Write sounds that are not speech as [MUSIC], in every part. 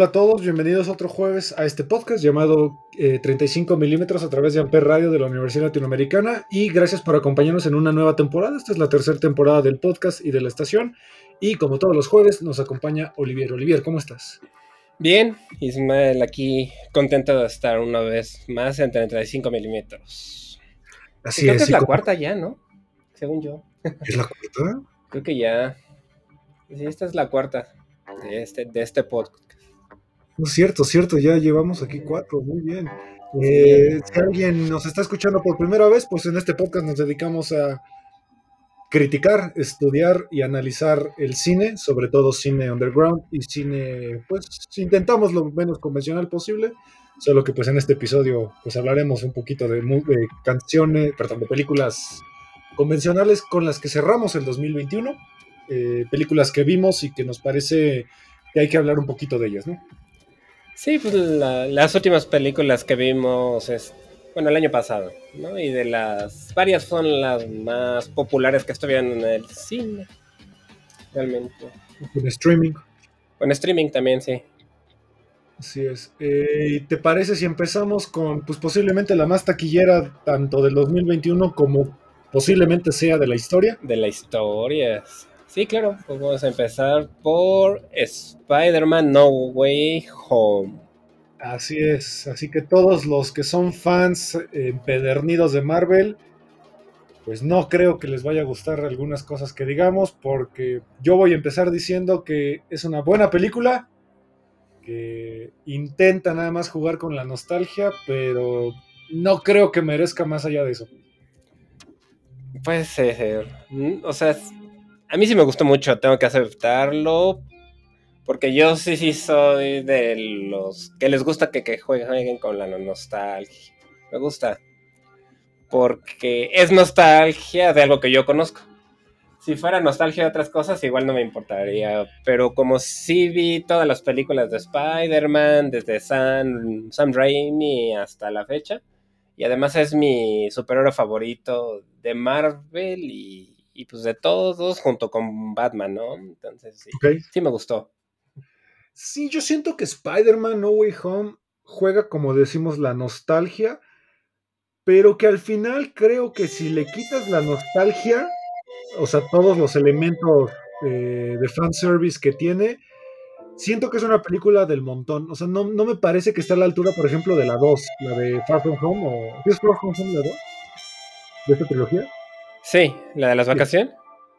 Hola a todos, bienvenidos otro jueves a este podcast llamado 35 eh, milímetros a través de Amper Radio de la Universidad Latinoamericana y gracias por acompañarnos en una nueva temporada. Esta es la tercera temporada del podcast y de la estación y como todos los jueves nos acompaña Olivier. Olivier, ¿cómo estás? Bien, Ismael, aquí contento de estar una vez más en 35 milímetros. Así creo es. Creo que es la cuarta ya, ¿no? Según yo. ¿Es la cuarta? creo que ya. Sí, esta es la cuarta de este, de este podcast. No es cierto, cierto, ya llevamos aquí cuatro, muy bien. Eh, si alguien nos está escuchando por primera vez, pues en este podcast nos dedicamos a criticar, estudiar y analizar el cine, sobre todo cine underground y cine, pues intentamos lo menos convencional posible, solo que pues en este episodio pues hablaremos un poquito de, canciones, perdón, de películas convencionales con las que cerramos el 2021, eh, películas que vimos y que nos parece que hay que hablar un poquito de ellas, ¿no? Sí, pues las últimas películas que vimos es, bueno, el año pasado, ¿no? Y de las varias son las más populares que estuvieron en el cine, realmente. En streaming. Con streaming también, sí. Así es. Eh, ¿Te parece si empezamos con, pues posiblemente la más taquillera tanto del 2021 como posiblemente sea de la historia? De la historia, Sí, claro, pues vamos a empezar por Spider-Man No Way Home. Así es, así que todos los que son fans empedernidos de Marvel, pues no creo que les vaya a gustar algunas cosas que digamos, porque yo voy a empezar diciendo que es una buena película, que intenta nada más jugar con la nostalgia, pero no creo que merezca más allá de eso. Puede ser, o sea, a mí sí me gustó mucho, tengo que aceptarlo. Porque yo sí, sí soy de los que les gusta que, que jueguen con la nostalgia. Me gusta. Porque es nostalgia de algo que yo conozco. Si fuera nostalgia de otras cosas, igual no me importaría. Pero como sí vi todas las películas de Spider-Man, desde Sam, Sam Raimi hasta la fecha. Y además es mi superhéroe favorito de Marvel y y pues de todos junto con Batman, ¿no? Entonces sí, sí me gustó. Sí, yo siento que Spider-Man No Way Home juega, como decimos, la nostalgia, pero que al final creo que si le quitas la nostalgia, o sea, todos los elementos eh, de fanservice que tiene, siento que es una película del montón. O sea, no, me parece que esté a la altura, por ejemplo, de la 2, la de Far From Home, o ¿es Far From Home la 2? ¿De esta trilogía? Sí, la de las vacaciones.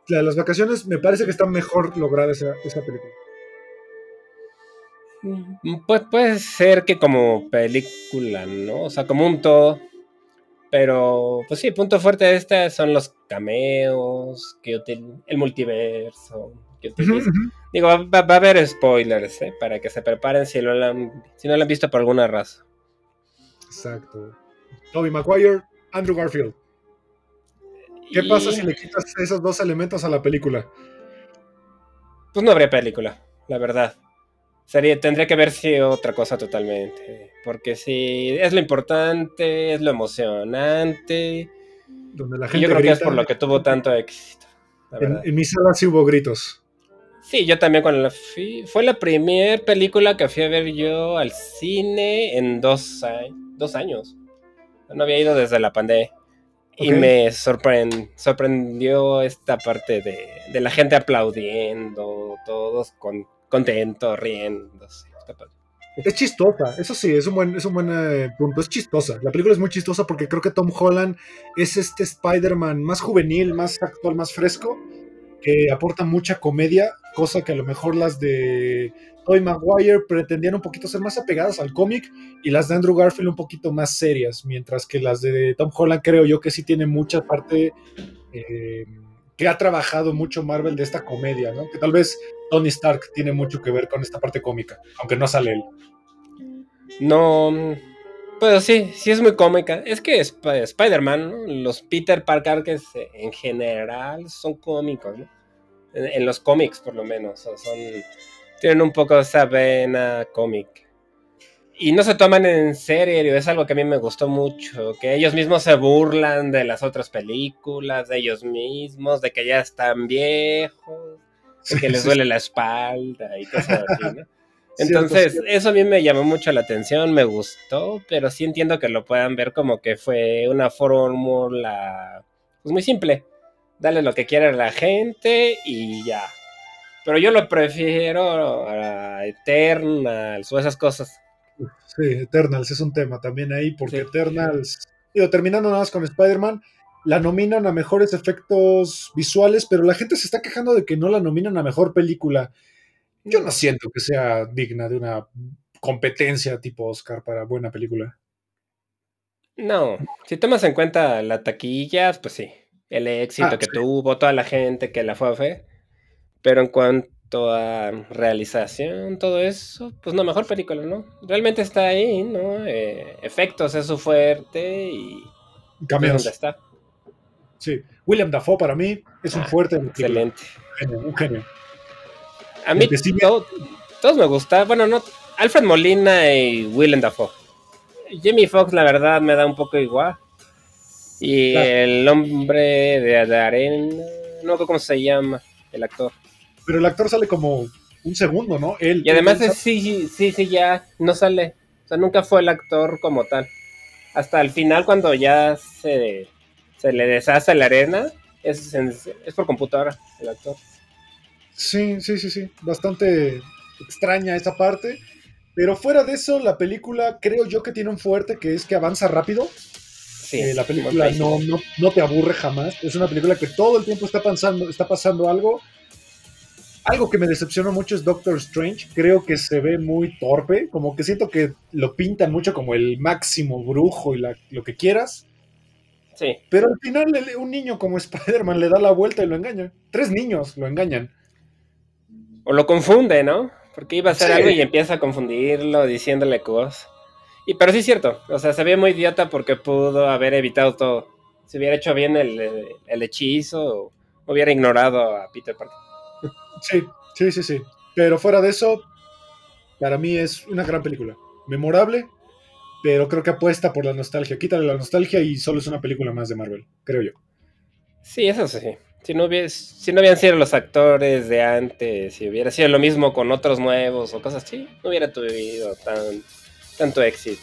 La de las vacaciones me parece que está mejor lograda esa, película. Mm, pues puede ser que como película, ¿no? O sea, como un todo. Pero, pues sí, punto fuerte de esta son los cameos, que el multiverso. Que Digo, va, a haber spoilers, ¿eh? Para que se preparen si, no la han, si no lo han visto por alguna razón. Exacto. Toby Maguire, Andrew Garfield. ¿Qué pasa si le quitas esos dos elementos a la película? Pues no habría película, la verdad. Sería, tendría que ver si otra cosa totalmente. Porque si es lo importante, es lo emocionante. Donde la gente yo creo que es por lo que tuvo tanto éxito. En, mi sala sí hubo gritos. Sí, yo también cuando la fui. Fue la primera película que fui a ver yo al cine en dos, dos años. No había ido desde la pandemia. Y me sorprendió esta parte de, la gente aplaudiendo, todos con, contentos, riendo. Es chistosa, eso sí, es un buen, es un buen eh, punto, es chistosa. La película es muy chistosa porque creo que Tom Holland es este Spider-Man más juvenil, más actual, más fresco, que aporta mucha comedia, cosa que a lo mejor las de Toy Maguire pretendían un poquito ser más apegadas al cómic y las de Andrew Garfield un poquito más serias, mientras que las de Tom Holland creo yo que sí tiene mucha parte eh, que ha trabajado mucho Marvel de esta comedia, ¿no? Que tal vez Tony Stark tiene mucho que ver con esta parte cómica, aunque no sale él. No, pues sí, sí es muy cómica. Es que Spider-Man, los Peter Parker que en general son cómicos, ¿no? En, los cómics por lo menos, son, tienen un poco esa vena cómic. Y no se toman en serio, es algo que a mí me gustó mucho, que ellos mismos se burlan de las otras películas, de ellos mismos, de que ya están viejos, de que les duele la espalda y cosas así, ¿no? [LAUGHS] Entonces, eso a mí me llamó mucho la atención, me gustó, pero sí entiendo que lo puedan ver como que fue una fórmula pues muy simple. Dale lo que quiera la gente y ya. Pero yo lo prefiero a Eternals o esas cosas. Sí, Eternals es un tema también ahí, porque Eternals, digo, terminando nada más con Spider-Man, la nominan a mejores efectos visuales, pero la gente se está quejando de que no la nominan a mejor película. Yo no siento que sea digna de una competencia tipo Oscar para buena película. No, si tomas en cuenta la taquilla, pues sí, el éxito ah, que tuvo, toda la gente que la fue a ver, pero en cuanto a realización, todo eso, pues no, mejor película, ¿no? Realmente está ahí, ¿no? Eh, efectos es su fuerte y... Pues, Cambios. ¿Dónde está? Sí, William Dafoe para mí es un ah, fuerte. Excelente. un genio. A mí todos me gustan. Bueno, no. Alfred Molina y Willem Dafoe. Jimmy Fox, la verdad, me da un poco igual. Y el hombre de, arena. No sé cómo se llama el actor. Pero el actor sale como un segundo, ¿no? Él, y además, sí, sí, sí, ya no sale. O sea, nunca fue el actor como tal. Hasta el final, cuando ya se, se le deshace la arena, es, es por computadora el actor. Sí, sí, sí, sí. Bastante extraña esa parte. Pero fuera de eso, la película creo yo que tiene un fuerte que es que avanza rápido. Sí, eh, la película no, no, te aburre jamás. Es una película que todo el tiempo está pasando, está pasando algo. Algo que me decepciona mucho es Doctor Strange. Creo que se ve muy torpe. Como que siento que lo pintan mucho como el máximo brujo y lo que quieras. Sí. Pero al final un niño como Spider-Man le da la vuelta y lo engaña. Tres niños lo engañan. O lo confunde, ¿no? Porque iba a hacer algo y empieza a confundirlo diciéndole cosas. Y pero sí es cierto, o sea, se ve muy idiota porque pudo haber evitado todo. Si hubiera hecho bien el, el hechizo, hubiera ignorado a Peter Parker. [LAUGHS] Sí, sí, sí, sí. Pero fuera de eso, para mí es una gran película. Memorable, pero creo que apuesta por la nostalgia. Quítale la nostalgia y solo es una película más de Marvel, creo yo. Sí, eso sí. Si no, si no hubieran sido los actores de antes, si hubiera sido lo mismo con otros nuevos o cosas así, no hubiera tenido tan, tanto éxito.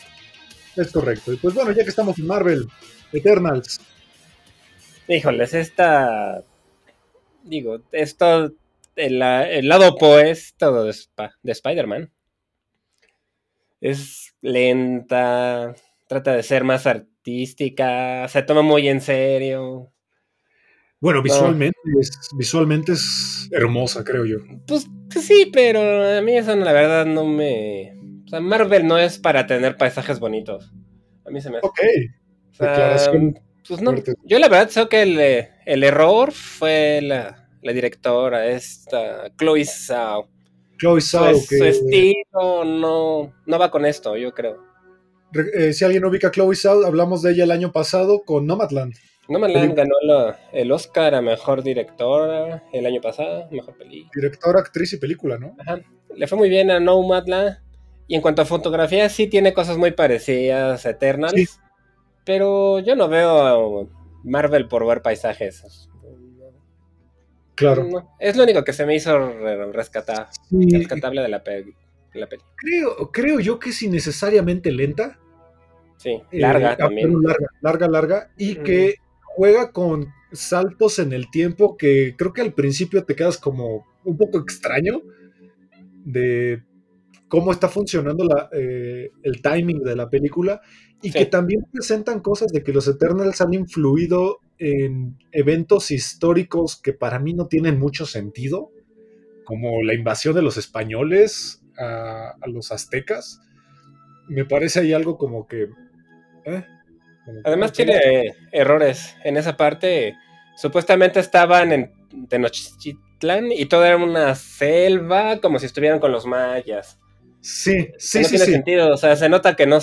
Es correcto. Y pues bueno, ya que estamos en Marvel, Eternals. Híjoles, esta. Digo, esto. El, el lado opuesto de, de Spider-Man. Es lenta, trata de ser más artística, se toma muy en serio bueno, visualmente, es, visualmente es hermosa, creo yo. Pues, pues, sí, pero a mí eso la verdad no me... O sea, Marvel no es para tener paisajes bonitos. A mí se me hace. Ok. Declaración pues no, yo la verdad sé que el, error fue la, directora, esta Chloe Zhao. Chloe Zhao. Su, estilo no, no va con esto, yo creo. Eh, si alguien ubica a Chloe Zhao, hablamos de ella el año pasado con Nomadland. Nomadland ganó el Oscar a Mejor Directora el año pasado, Mejor Película. Directora, actriz y película, ¿no? Ajá. Le fue muy bien a Nomadland. Y en cuanto a fotografía, sí tiene cosas muy parecidas a Eternals. Pero yo no veo Marvel por ver paisajes. Claro. es lo único que se me hizo rescatar, rescatable de la, peli. Creo, creo yo que es innecesariamente lenta. Sí, larga eh, también. Larga, larga, larga. Y que juega con saltos en el tiempo que creo que al principio te quedas como un poco extraño de cómo está funcionando la, eh, el timing de la película y que también presentan cosas de que los Eternals han influido en eventos históricos que para mí no tienen mucho sentido, como la invasión de los españoles a, los aztecas. Me parece ahí algo como que... ¿eh? Además tiene errores en esa parte. Supuestamente estaban en Tenochtitlán y todo era una selva, como si estuvieran con los mayas. Sí, sí, no sí. tiene sentido, o sea, se nota que no,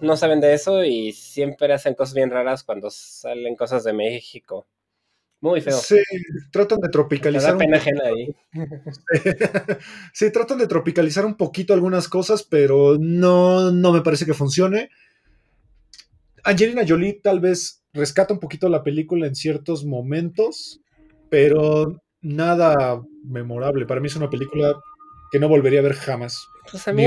no saben de eso y siempre hacen cosas bien raras cuando salen cosas de México. Muy feo. Sí, tratan de tropicalizar. pena ajena ahí. [LAUGHS] sí, tratan de tropicalizar un poquito algunas cosas, pero no, no me parece que funcione. Angelina Jolie tal vez rescata un poquito la película en ciertos momentos, pero nada memorable. Para mí es una película que no volvería a ver jamás. Pues a mí,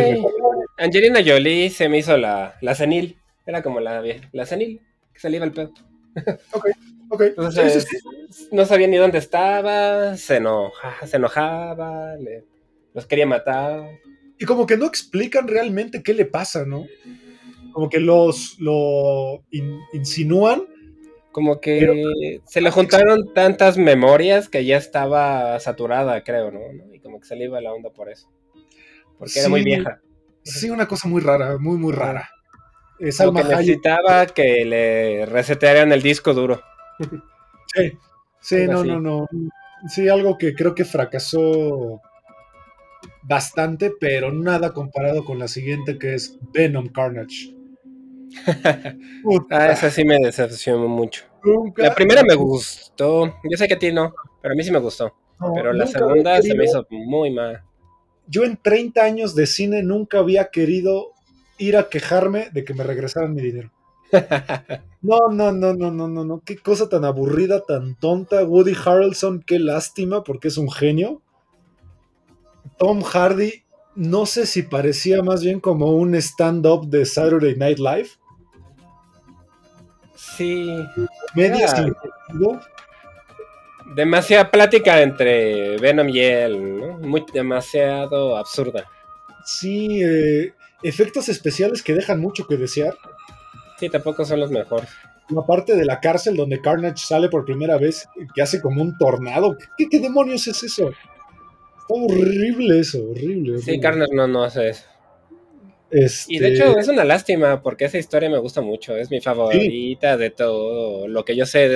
Angelina Jolie se me hizo la, la senil. Era como la, la senil, que se le iba el pedo. [LAUGHS] Ok, ok. Entonces, no sabía ni dónde estaba, se, enoja, se enojaba, los quería matar. Y como que no explican realmente qué le pasa, ¿no? Como que los lo insinúan. Como que se le juntaron tantas memorias que ya estaba saturada, creo, ¿no? Y como que se le iba la onda por eso. Porque era muy vieja. Sí, una cosa muy rara, muy, muy rara. Es que necesitaba que le resetearan el disco duro. Sí, sí, no, no, no. Sí, algo que creo que fracasó bastante, pero nada comparado con la siguiente que es Venom Carnage. Ah, esa sí me decepcionó mucho. la primera me gustó. Yo sé que a ti no, pero a mí sí me gustó. pero la segunda se me hizo muy mal. Yo en 30 años de cine nunca había querido ir a quejarme de que me regresaran mi dinero. [LAUGHS] No, no, no, no, no, no, no. Qué cosa tan aburrida, tan tonta. Woody Harrelson, qué lástima, porque es un genio. Tom Hardy, no sé si parecía más bien como un stand-up de Saturday Night Live. Sí. Media Demasiada plática entre Venom y él, ¿no? Muy demasiado absurda. Sí, eh, efectos especiales que dejan mucho que desear. Sí, tampoco son los mejores. La parte de la cárcel donde Carnage sale por primera vez, que hace como un tornado. ¿Qué, demonios es eso? Horrible eso, horrible. Sí, Carnage no, no hace eso. Y de hecho este es una lástima porque esa historia me gusta mucho, es mi favorita de todo lo que yo sé de,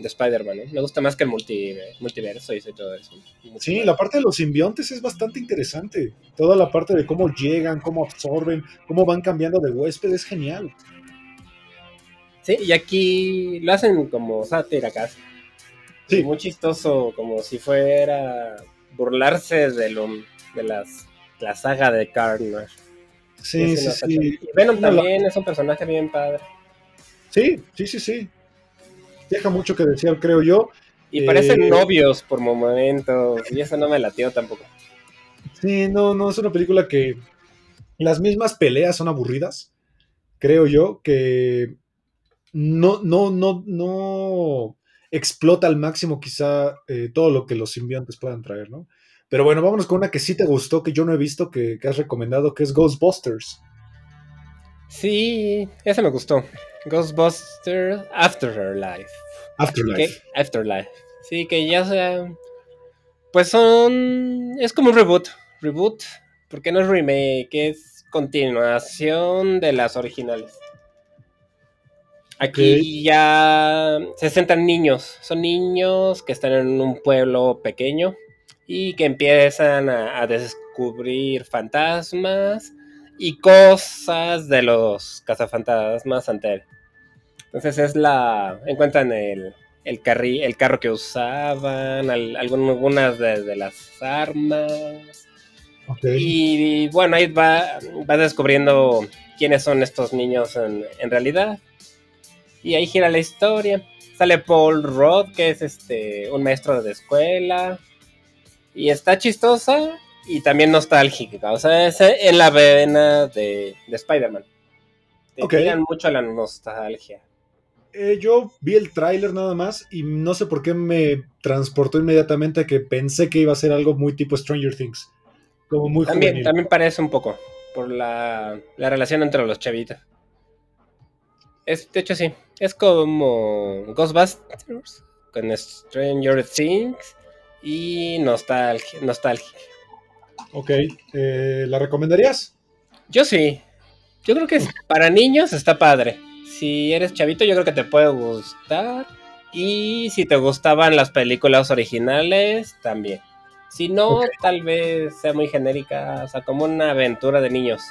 Spider-Man. Me gusta más que el multiverso y todo eso. Sí, la parte de los simbiontes es bastante interesante. Toda la parte de cómo llegan, cómo absorben, cómo van cambiando de huésped es genial. Sí, y aquí lo hacen como sátira casi. Sí. Muy chistoso, como si fuera burlarse de, lo, de las, la saga de Carnage. Sí, sí, sí. Venom también es un personaje bien padre. Sí, sí, sí, sí. Deja mucho que decir, creo yo. Y parecen eh, novios por momentos, y eso no me latió tampoco. Sí, no, no, es una película que las mismas peleas son aburridas, creo yo, que no, no, no, no explota al máximo quizá eh, todo lo que los simbiontes puedan traer, ¿no? Pero bueno, vámonos con una que sí te gustó, que yo no he visto, que, has recomendado, que es Ghostbusters. Sí, esa me gustó. Ghostbusters Afterlife. Afterlife. Afterlife. Sí, que ya sea. Pues son. Es como un reboot. Reboot. Porque no es remake, es continuación de las originales. Aquí ya se sentan niños. Son niños que están en un pueblo pequeño y que empiezan a, descubrir fantasmas y cosas de los cazafantasmas anteriores. Entonces es la... encuentran el, el, el carro que usaban, algunas de, las armas. Y, bueno, ahí va, va descubriendo quiénes son estos niños en, en, realidad. Y ahí gira la historia. Sale Paul Rudd, que es este un maestro de escuela. Y está chistosa y también nostálgica. O sea, es en la vena de, Spider-Man. Te okay. mucho la nostalgia. Eh, yo vi el tráiler nada más y no sé por qué me transportó inmediatamente a que pensé que iba a ser algo muy tipo Stranger Things. Como muy también, También parece un poco por la, relación entre los chavitos. Es, de hecho, sí. Es como Ghostbusters con Stranger Things y nostalgia. nostalgia. Ok, eh, ¿la recomendarías? Yo sí. Yo creo que para niños está padre. Si eres chavito, yo creo que te puede gustar. Y si te gustaban las películas originales, también. Si no, tal vez sea muy genérica, o sea, como una aventura de niños.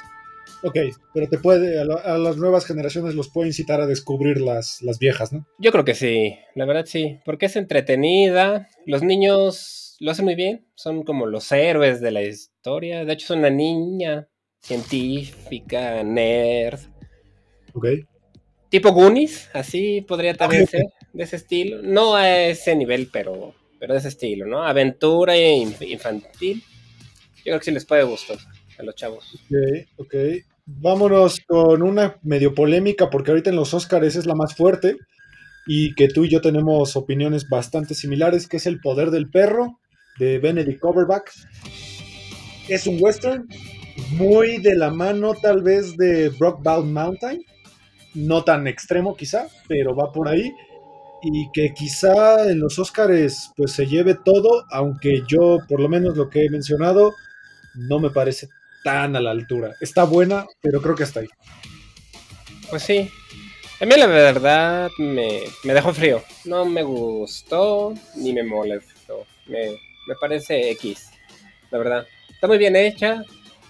Ok, pero te puede, a, las nuevas generaciones los puede incitar a descubrir las, las viejas, ¿no? Yo creo que sí, la verdad sí, porque es entretenida, los niños lo hacen muy bien, son como los héroes de la historia, de hecho es una niña científica, nerd. Ok. Tipo Goonies, así podría también ser, de ese estilo, no a ese nivel, pero, pero de ese estilo, ¿no? Aventura infantil, yo creo que sí les puede gustar los chavos. Ok. Vámonos con una medio polémica, porque ahorita en los Oscars es la más fuerte y que tú y yo tenemos opiniones bastante similares, que es El Poder del Perro de Benedict Cumberbatch. Es un western muy de la mano tal vez de Brockbound Mountain, no tan extremo quizá, pero va por ahí y que quizá en los Oscars pues se lleve todo, aunque yo por lo menos lo que he mencionado no me parece tan a la altura. Está buena, pero creo que está ahí. Pues sí. A mí la verdad me, dejó frío. No me gustó ni me molestó. Me, parece X. La verdad. Está muy bien hecha.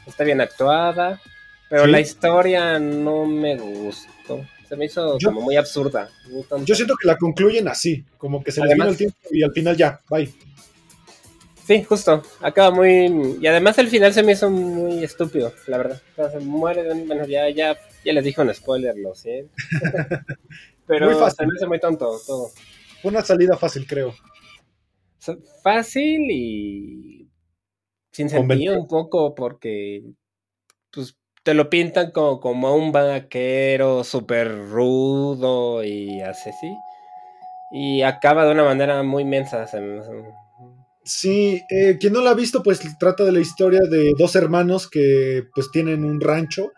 Está bien actuada. Pero la historia no me gustó. Se me hizo como muy absurda. yo siento que la concluyen así. Como que se les vino el tiempo y al final ya. Bye. Sí, justo. Acaba muy. Y además el final se me hizo muy estúpido, la verdad. O sea, se muere. Bueno, ya, ya, ya les dije un spoiler, lo sé. [LAUGHS] Pero muy fácil. se me hizo muy tonto todo. Una salida fácil, creo. Fácil y. Sin sentido un poco, porque. Pues te lo pintan como, como un vaquero súper rudo y así, sí. Y acaba de una manera muy mensa. Se me, Sí, eh, quien no la ha visto, pues trata de la historia de dos hermanos que pues tienen un rancho.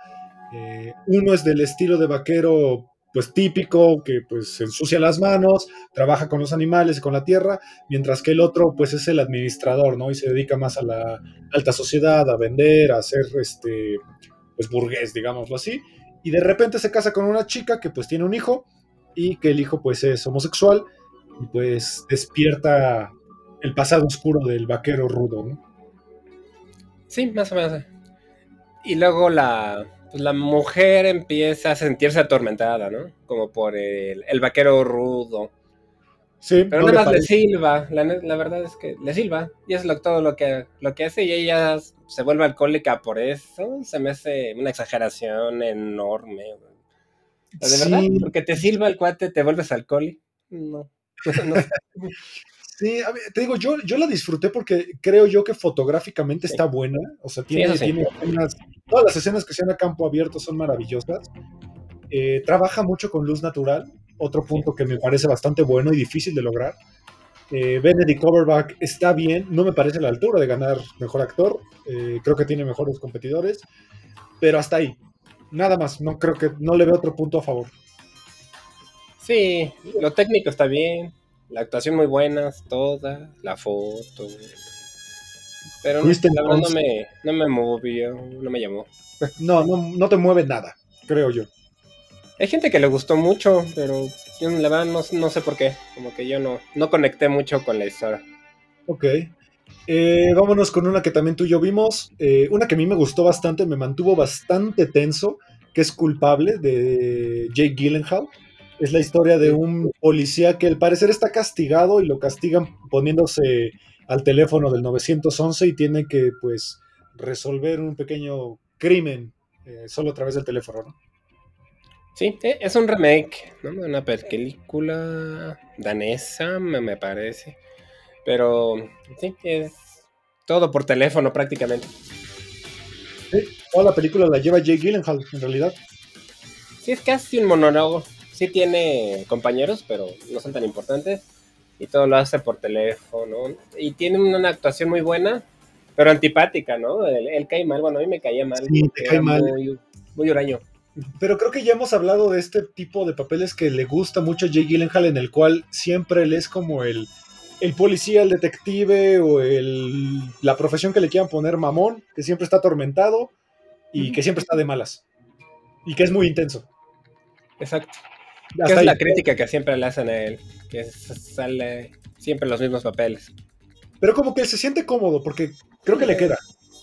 Eh, uno es del estilo de vaquero pues típico, que pues ensucia las manos, trabaja con los animales y con la tierra, mientras que el otro pues es el administrador, ¿no? Y se dedica más a la alta sociedad, a vender, a ser este pues burgués, digámoslo así. Y de repente se casa con una chica que pues tiene un hijo y que el hijo pues es homosexual y pues despierta el pasado oscuro del vaquero rudo, ¿no? Sí, más o menos. Y luego la, pues la mujer empieza a sentirse atormentada, ¿no? Como por el, vaquero rudo. Sí, pero nada más le silba, la, verdad es que le silba, y es lo, todo lo que, lo que hace, y ella se vuelve alcohólica por eso, se me hace una exageración enorme. ¿De verdad? Porque te silba el cuate, te vuelves alcohólico. No. [LAUGHS] no. Sí, te digo, yo, yo la disfruté porque creo yo que fotográficamente está buena. O sea, tiene, tiene todas las escenas que sean a campo abierto son maravillosas. Eh, trabaja mucho con luz natural, otro punto que me parece bastante bueno y difícil de lograr. Eh, Benedict Cumberbatch está bien, no me parece a la altura de ganar mejor actor, eh, creo que tiene mejores competidores, pero hasta ahí, nada más, no creo que no le veo otro punto a favor. Sí, lo técnico está bien, la actuación muy buena, toda, la foto. Pero no, la verdad no me, no me movió, no me llamó. [LAUGHS] No, no, no te mueve nada, creo yo. Hay gente que le gustó mucho, pero yo la verdad no, sé por qué. Como que yo no, no conecté mucho con la historia. Ok. Eh, vámonos con una que también tú y yo vimos. Eh, una que a mí me gustó bastante, me mantuvo bastante tenso, que es culpable de Jake Gyllenhaal. Es la historia de un policía que al parecer está castigado y lo castigan poniéndose al teléfono del 911 y tiene que pues resolver un pequeño crimen eh, solo a través del teléfono, ¿no? Sí, e, es un remake, ¿no? Una película danesa, me parece. Pero sí, es todo por teléfono prácticamente. Sí, toda la película la lleva Jake Gyllenhaal, en realidad. Sí, es casi un monólogo sí tiene compañeros, pero no son tan importantes. Y todo lo hace por teléfono. Y tiene una actuación muy buena, pero antipática, ¿no? Él, cae mal, bueno, a mí me caía mal. Sí, te cae mal. Muy, muy huraño. Pero creo que ya hemos hablado de este tipo de papeles que le gusta mucho a Jake Gyllenhaal, en el cual siempre él es como el, el policía, el detective o el, la profesión que le quieran poner mamón, que siempre está atormentado y que siempre está de malas. Y que es muy intenso. Exacto. Que es la crítica que siempre le hacen a él, que sale siempre los mismos papeles. Pero como que se siente cómodo, porque creo que le queda.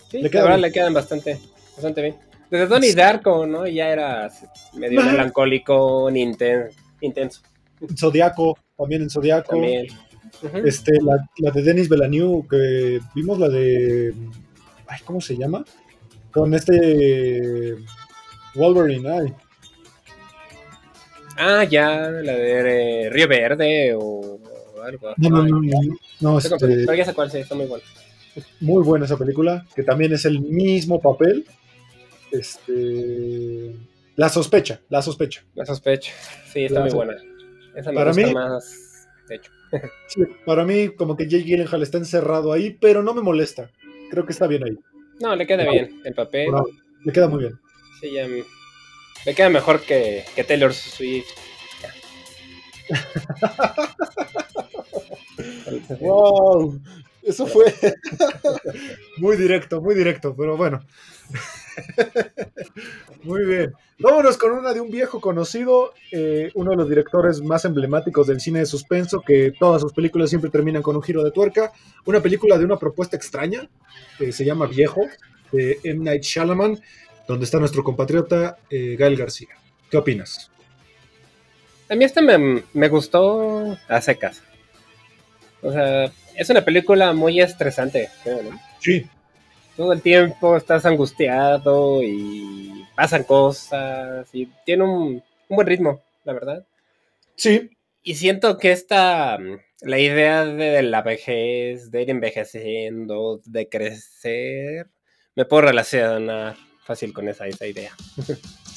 Sí, le queda le quedan bastante, bastante bien. Desde Donnie Darko, ¿no? Ya era medio melancólico, intenso. Zodiaco, también en Zodiaco. También. Este, la, la, de Denis Villeneuve, que vimos la de. Ay, ¿cómo se llama? Con este. Wolverine, ay. Ah, ya, la de Río Verde o algo. No, no, no, no, no este, Pero ya sé cuál, sí, está muy buena. Muy buena esa película, que también es el mismo papel. Este. La sospecha, la sospecha. La sospecha, sí, está muy buena. Esa me para gusta mí, más, de hecho. [LAUGHS] para mí, como que Jake Gyllenhaal está encerrado ahí, pero no me molesta. Creo que está bien ahí. No, le queda bien el papel. le queda muy bien. Sí, ya me queda mejor que, que Taylor Swift. [LAUGHS] wow, eso fue [LAUGHS] muy directo, muy directo, pero bueno. [LAUGHS] Muy bien. Vámonos con una de un viejo conocido, eh, uno de los directores más emblemáticos del cine de suspenso, que todas sus películas siempre terminan con un giro de tuerca. Una película de una propuesta extraña, se llama Viejo, de M. Night Shyamalan, donde está nuestro compatriota eh, Gael García. ¿Qué opinas? A mí esta me, me gustó a secas. O sea, es una película muy estresante, ¿no? Sí. Todo el tiempo estás angustiado y pasan cosas y tiene un, un buen ritmo, la verdad. Sí. Y siento que esta, la idea de la vejez, de ir envejeciendo, de crecer, me puedo relacionar fácil con esa, esa idea.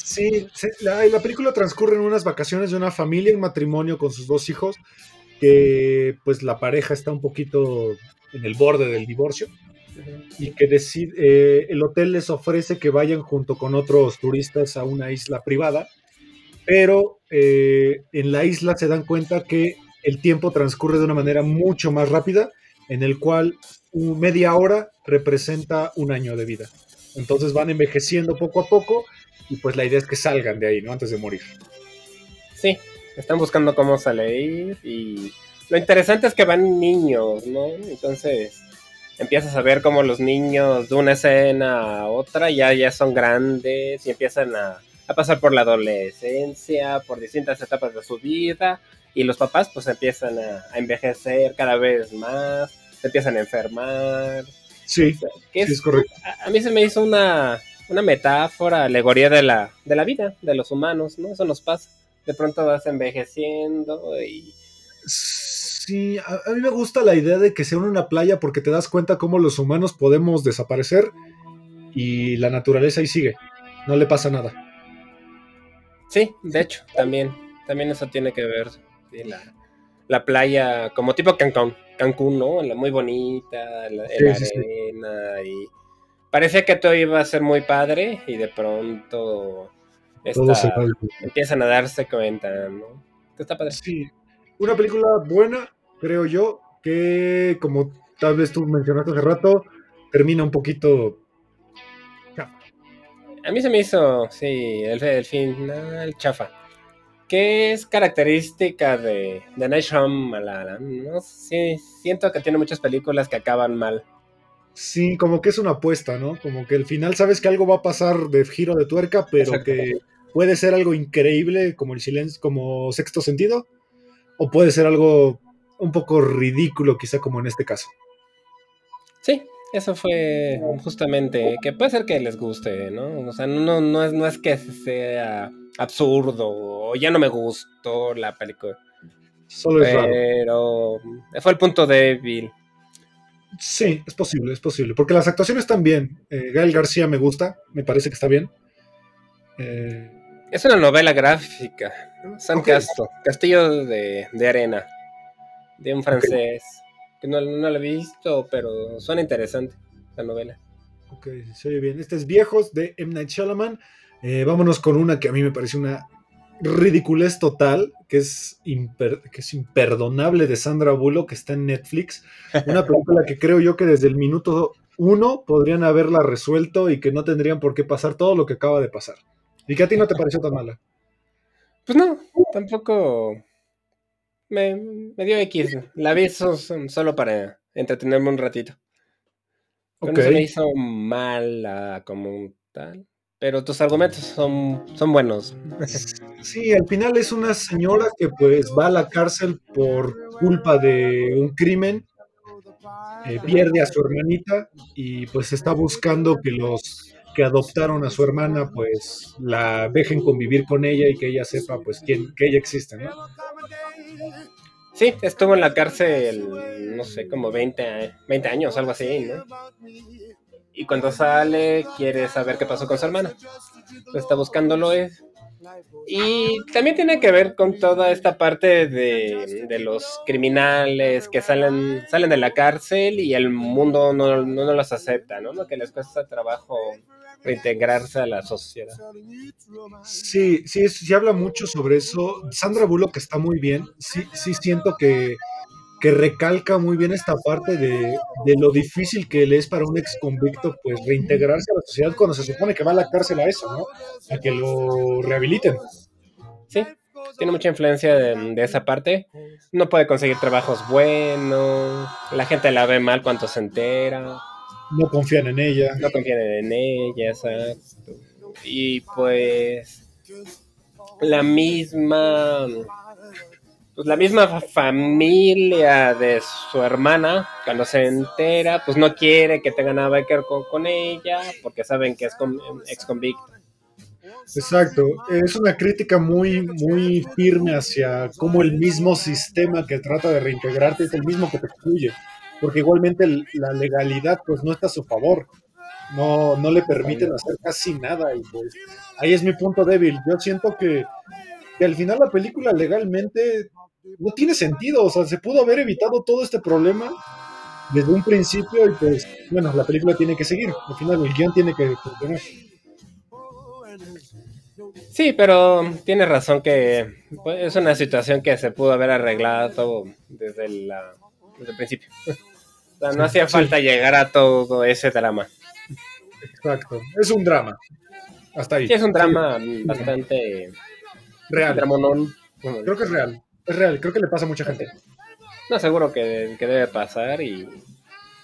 Sí, la, la, película transcurre en unas vacaciones de una familia en matrimonio con sus dos hijos, que pues la pareja está un poquito en el borde del divorcio y que decide, eh, el hotel les ofrece que vayan junto con otros turistas a una isla privada, pero eh, en la isla se dan cuenta que el tiempo transcurre de una manera mucho más rápida, en el cual media hora representa un año de vida. Entonces van envejeciendo poco a poco y pues la idea es que salgan de ahí, ¿no? Antes de morir. Sí, están buscando cómo salir y lo interesante es que van niños, ¿no? Entonces empiezas a ver cómo los niños de una escena a otra ya, ya son grandes y empiezan a, pasar por la adolescencia, por distintas etapas de su vida y los papás pues empiezan a, a envejecer cada vez más, se empiezan a enfermar Sí, es, correcto. A, mí se me hizo una, metáfora, alegoría de la, de la vida, de los humanos, ¿no? Eso nos pasa. De pronto vas envejeciendo y... Sí, a, mí me gusta la idea de que sea una playa porque te das cuenta cómo los humanos podemos desaparecer y la naturaleza ahí sigue. No le pasa nada. Sí, de hecho, también. También eso tiene que ver. la, la playa como tipo Cancún. Cancún, ¿no? La muy bonita, la, arena y parecía que todo iba a ser muy padre y de pronto empiezan a darse cuenta, ¿no? Está padre. Sí, una película buena, creo yo, que como tal vez tú mencionaste hace rato, termina un poquito... A mí se me hizo, sí, el, el final chafa que es característica de, de Night Shyamalan. ¿no? Sí, siento que tiene muchas películas que acaban mal. Sí, como que es una apuesta, ¿no? Como que al final sabes que algo va a pasar de giro de tuerca, pero que puede ser algo increíble como el silencio, como sexto sentido, o puede ser algo un poco ridículo, quizá como en este caso. Sí, eso fue justamente, que puede ser que les guste, ¿no? O sea, no, no, es, no es que sea absurdo o ya no me gustó la película. Solo es Pero fue el punto débil. Sí, es posible, es posible. Porque las actuaciones están bien. Eh, Gael García me gusta, me parece que está bien. Eh, es una novela gráfica. San Castillo de, Arena, de un francés no, no lo he visto, pero suena interesante la novela. Ok, se oye bien. Este es Viejos de M. Night Shyamalan. Eh, vámonos con una que a mí me parece una ridiculez total, que es, que es imperdonable de Sandra Bullock, que está en Netflix. Una [LAUGHS] película que creo yo que desde el minuto uno podrían haberla resuelto y que no tendrían por qué pasar todo lo que acaba de pasar. ¿Y que a ti no te pareció tan mala? Pues no, tampoco me, me dio X. La vi solo para entretenerme un ratito. No se me hizo mala como tal. Pero tus argumentos son, son buenos. Sí, al final es una señora que pues va a la cárcel por culpa de un crimen, eh, pierde a su hermanita y pues está buscando que los que adoptaron a su hermana pues la dejen convivir con ella y que ella sepa pues quién, que ella existe, ¿no? Sí, estuvo en la cárcel, no sé, como 20, 20 años, algo así, ¿no? Y cuando sale, quiere saber qué pasó con su hermana. está buscándolo. Es. Y también tiene que ver con toda esta parte de, de, los criminales que salen, salen de la cárcel y el mundo no, no, los acepta, ¿no? Que les cuesta trabajo reintegrarse a la sociedad. Sí, sí, se habla mucho sobre eso. Sandra Bullock está muy bien. Sí, sí siento que, que recalca muy bien esta parte de, de, lo difícil que le es para un ex convicto pues reintegrarse a la sociedad cuando se supone que va a la cárcel a eso, ¿no? A que lo rehabiliten. Sí, tiene mucha influencia de, de, esa parte. No puede conseguir trabajos buenos, la gente la ve mal cuando se entera. No confían en ella. No confían en ella, exacto. Y pues la misma pues la misma familia de su hermana, cuando se entera, pues no quiere que tenga nada que ver con, ella, porque saben que es ex convicto. Exacto, es una crítica muy, muy firme hacia cómo el mismo sistema que trata de reintegrarte es el mismo que te excluye porque igualmente la legalidad pues no está a su favor, no, no le permiten hacer casi nada y pues ahí es mi punto débil. Yo siento que, al final la película legalmente no tiene sentido, o sea, se pudo haber evitado todo este problema desde un principio y pues bueno, la película tiene que seguir, al final el guion tiene que. Sí, pero tiene razón que pues, es una situación que se pudo haber arreglado desde la desde el principio. [LAUGHS] o sea, no hacía falta llegar a todo ese drama. Exacto, es un drama. Hasta ahí. Sí, es un drama bastante real. Creo que es real. Es real, creo que le pasa a mucha gente. No, seguro que, debe pasar y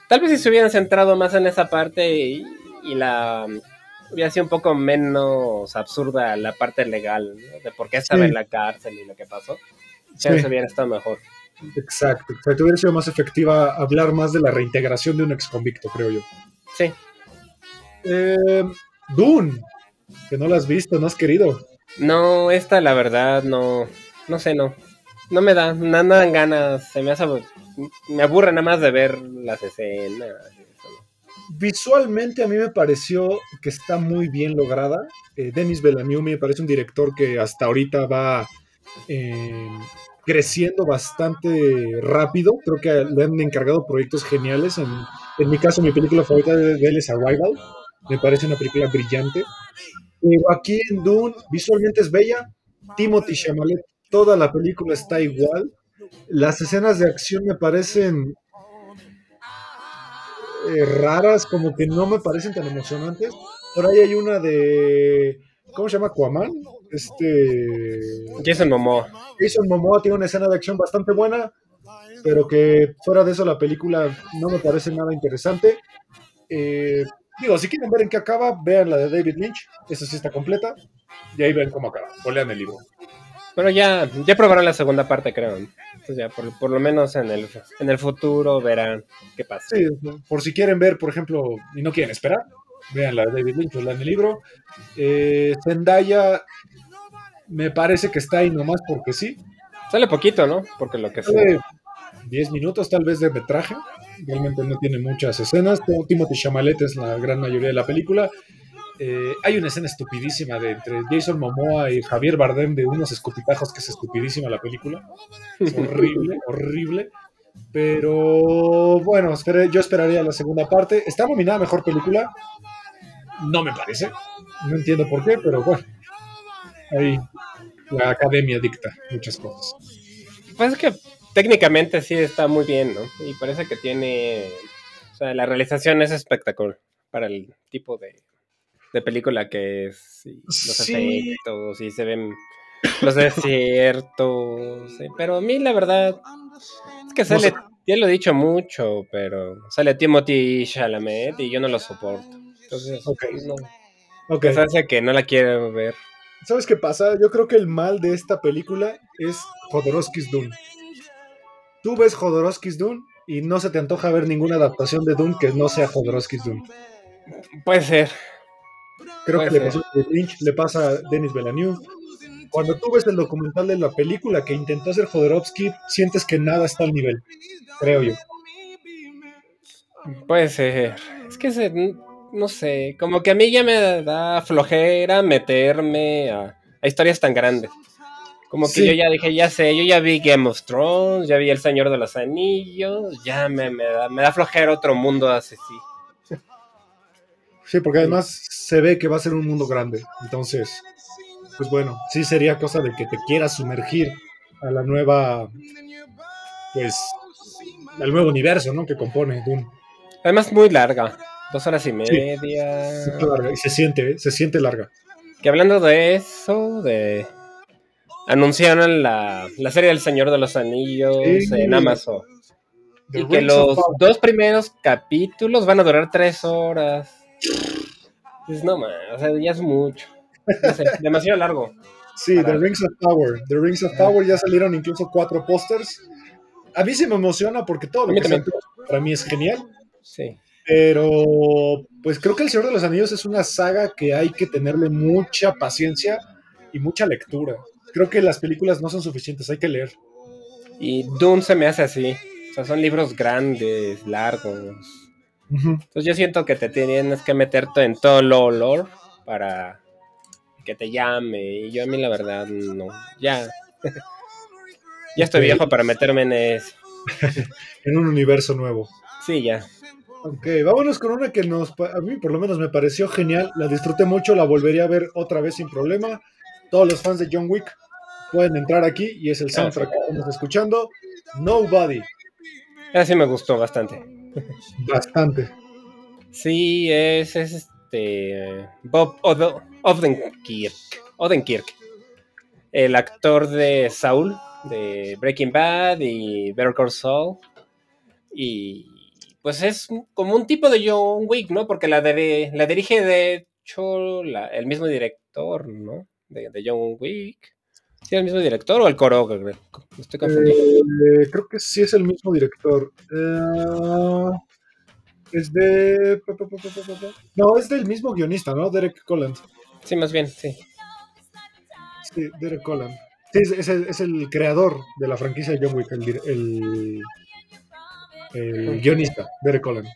tal vez si se hubieran centrado más en esa parte y, la hubiera sido un poco menos absurda la parte legal, de por qué estaba en la cárcel y lo que pasó, ya se hubiera estado mejor. Exacto, exacto. Hubiera sido más efectiva hablar más de la reintegración de un ex convicto, creo yo. Sí. Eh, Dune, que no la has visto, no has querido. No, esta la verdad no, no sé, no. No me da, no, dan ganas, se me hace, me aburre nada más de ver las escenas. Visualmente a mí me pareció que está muy bien lograda. Eh, Denis Bellamy me parece un director que hasta ahorita va eh, creciendo bastante rápido. Creo que le han encargado proyectos geniales. En, mi caso, mi película favorita de él es Arrival. Me parece una película brillante. Pero aquí en Dune, visualmente es bella. Timothy Chalamet, toda la película está igual. Las escenas de acción me parecen eh, raras, como que no me parecen tan emocionantes. Por ahí hay una de. ¿Cómo se llama? Aquaman. Este. Jason Momoa. Jason Momoa tiene una escena de acción bastante buena, pero que fuera de eso la película no me parece nada interesante. Eh, digo, si quieren ver en qué acaba, vean la de David Lynch, esa sí está completa, y ahí ven cómo acaba, o lean el libro. Pero ya, ya probarán la segunda parte, creo. Entonces ya, por, lo menos en el, en el futuro verán qué pasa. Sí, por si quieren ver, por ejemplo, y no quieren esperar, vean la de David Lynch o lean el libro. Eh, Zendaya me parece que está ahí nomás porque sí. Sale poquito, ¿no? Porque lo que Sale 10 minutos tal vez de metraje. Realmente no tiene muchas escenas. Timothy Chamalet es la gran mayoría de la película. Eh, hay una escena estupidísima de entre Jason Momoa y Javier Bardem de unos escupitajos que es estupidísima la película. Es horrible, [LAUGHS] horrible. Pero bueno, yo esperaría la segunda parte. Está nominada a mejor película. No me parece. No entiendo por qué, pero bueno. Ahí la academia dicta muchas cosas. Pues es que técnicamente sí está muy bien, ¿no? Y parece que tiene. O sea, la realización es espectacular para el tipo de, de película que es. los Sí. efectos y se ven los desiertos. sí, Pero a mí, la verdad, es que sale. Ya lo he dicho mucho, pero sale Timothy Chalamet y yo no lo soporto. Entonces, Ok. no. Ok. Me hace que no la quiero ver. ¿Sabes qué pasa? Yo creo que el mal de esta película es Jodorowsky's Dune. Tú ves Jodorowsky's Dune y no se te antoja ver ninguna adaptación de Dune que no sea Jodorowsky's Dune. Puede ser. Creo que le pasó a Lynch, le pasa a Denis Villeneuve. Cuando tú ves el documental de la película que intentó hacer Jodorowsky, sientes que nada está al nivel, creo yo. Puede ser. Es que se, no sé, como que a mí ya me da flojera meterme a, a historias tan grandes. Como que Sí. yo ya dije, ya sé, yo ya vi Game of Thrones, ya vi El Señor de los Anillos, ya me, me da, me da flojera otro mundo así. sí. Sí, porque además se ve que va a ser un mundo grande. Entonces, pues bueno, sí sería cosa de que te quieras sumergir a la nueva, pues, al nuevo universo, ¿no? Que compone Dune. Además, muy larga, dos horas y media. Sí, larga, y se siente, ¿eh? se siente larga. Que hablando de eso, de. Anunciaron la, la serie del Señor de los Anillos Sí. en Amazon. The Y que Rings los dos primeros capítulos van a durar tres horas. Pues no, man, o sea, ya es mucho. No sé, demasiado largo. Sí, The Rings of Power. The Rings of Power ya salieron incluso cuatro pósters. A mí sí me emociona porque todo lo que sea para mí es genial. Sí. Pero, pues creo que El Señor de los Anillos es una saga que hay que tenerle mucha paciencia y mucha lectura. Creo que las películas no son suficientes, hay que leer. Y Dune se me hace así. O sea, son libros grandes, largos. Entonces yo siento que te tienes que meterte en todo lo olor para que te llame. Y yo a mí la verdad no. Ya. [LAUGHS] ya estoy viejo para meterme en eso. [LAUGHS] En un universo nuevo. Sí, ya. Ok, vámonos con una que nos, a mí por lo menos me pareció genial, la disfruté mucho, la volvería a ver otra vez sin problema. Todos los fans de John Wick pueden entrar aquí y es el soundtrack que estamos escuchando. Nobody, Esa sí me gustó bastante. [LAUGHS] bastante. Sí, es, es este Bob Odenkirk, Odenkirk, el actor de Saul, de Breaking Bad y Better Call Saul. Y pues es como un tipo de John Wick, ¿no? Porque la, dirige de hecho el mismo director, ¿no? De John Wick. ¿Sí, el mismo director o el coreógrafo? Me estoy confundiendo. Eh, creo que sí es el mismo director. Eh, es de... No, es del mismo guionista, ¿no? Derek Colland. Sí, más bien, sí. Sí, Derek Colland. Sí, es, es el, es el creador de la franquicia de John Wick, el, el, el guionista, Derek Colland.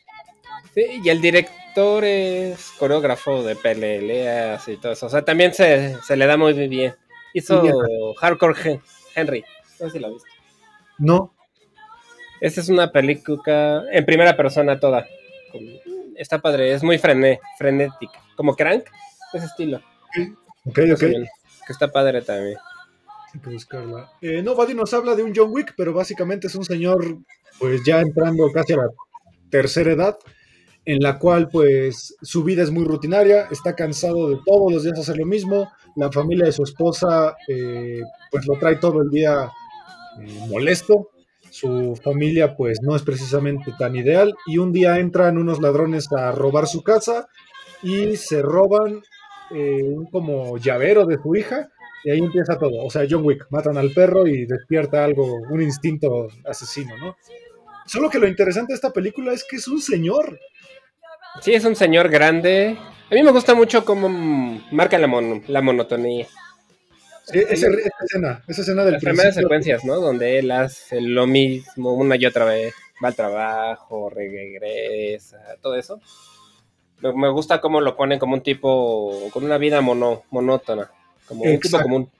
Sí, y el director es coreógrafo de peleas y todo eso. O sea, también se, se le da muy bien. Hizo Hardcore Hen- Henry. No sé si la viste. No, Esta es una película en primera persona toda. Está padre, es muy frené, frenética. Como Crank, ese estilo. ok, ok. Que está padre también. Hay que buscarla. Eh, Nobody nos habla de un John Wick, pero básicamente es un señor, pues ya entrando casi a la tercera edad, en la cual pues su vida es muy rutinaria, está cansado de todos los días hacer lo mismo, la familia de su esposa eh, pues lo trae todo el día eh, molesto, su familia pues no es precisamente tan ideal y un día entran unos ladrones a robar su casa y se roban eh, un como llavero de su hija y ahí empieza todo. O sea, John Wick, matan al perro y despierta algo, un instinto asesino, ¿no? Solo que lo interesante de esta película es que es un señor. Sí, es un señor grande. A mí me gusta mucho cómo marca la, mon- la monotonía. Sí, esa escena, esa escena del Las primeras secuencias, ¿no? Donde él hace lo mismo una y otra vez. Va al trabajo, regresa, todo eso. Me, gusta cómo lo ponen como un tipo con una vida mono, monótona. Como un tipo Exacto. común.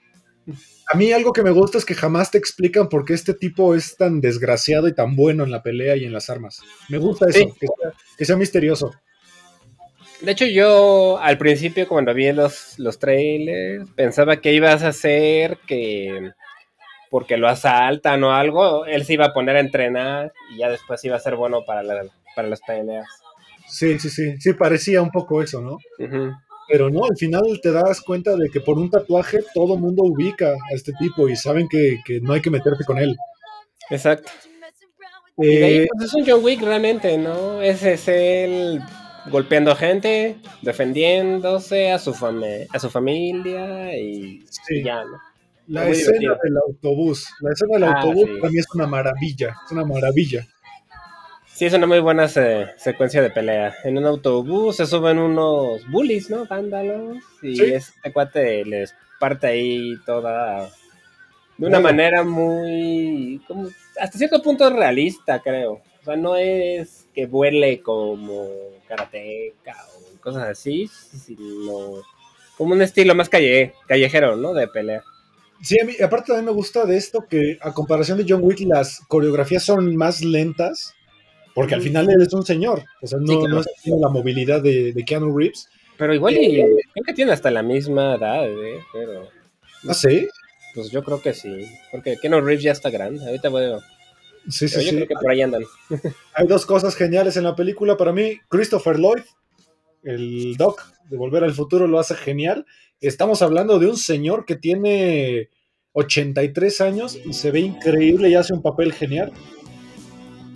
A mí algo que me gusta es que jamás te explican por qué este tipo es tan desgraciado y tan bueno en la pelea y en las armas. Me gusta eso, Sí. que, sea, que sea misterioso. De hecho, yo al principio, cuando vi los, los trailers, pensaba que ibas a hacer que porque lo asaltan o algo, él se iba a poner a entrenar y ya después iba a ser bueno para, para las peleas. Sí, sí, sí, sí, parecía un poco eso, ¿no? Pero no, al final te das cuenta de que por un tatuaje todo mundo ubica a este tipo y saben que, no hay que meterte con él. Exacto. Eh, pues, es un John Wick realmente, ¿no? Ese es él golpeando a gente, defendiéndose a su, a su familia y, ya, ¿no? La escena del autobús, la escena del ah, autobús también es una maravilla, es una maravilla. Sí, es una muy buena secuencia de pelea. En un autobús se suben unos bullies, ¿no? Vándalos. Y este cuate les parte ahí toda. De una manera muy. Como, hasta cierto punto realista, creo. O sea, no es que vuele como karateca o cosas así, sino como un estilo más calle, callejero, ¿no? De pelea. Sí, a mí, aparte también me gusta de esto que a comparación de John Wick las coreografías son más lentas porque al final él es un señor. O sea, no, no es la movilidad de, de, Keanu Reeves. Pero igual, y, eh, creo que tiene hasta la misma edad, ¿eh? Pero. ¿Ah, sí? Pues yo creo que sí. Porque Keanu Reeves ya está grande. Ahorita voy a. Sí, sí, yo sí. creo que por ahí andan. [LAUGHS] Hay dos cosas geniales en la película para mí. Christopher Lloyd, el Doc de Volver al Futuro, lo hace genial. Estamos hablando de un señor que tiene 83 años y se ve increíble y hace un papel genial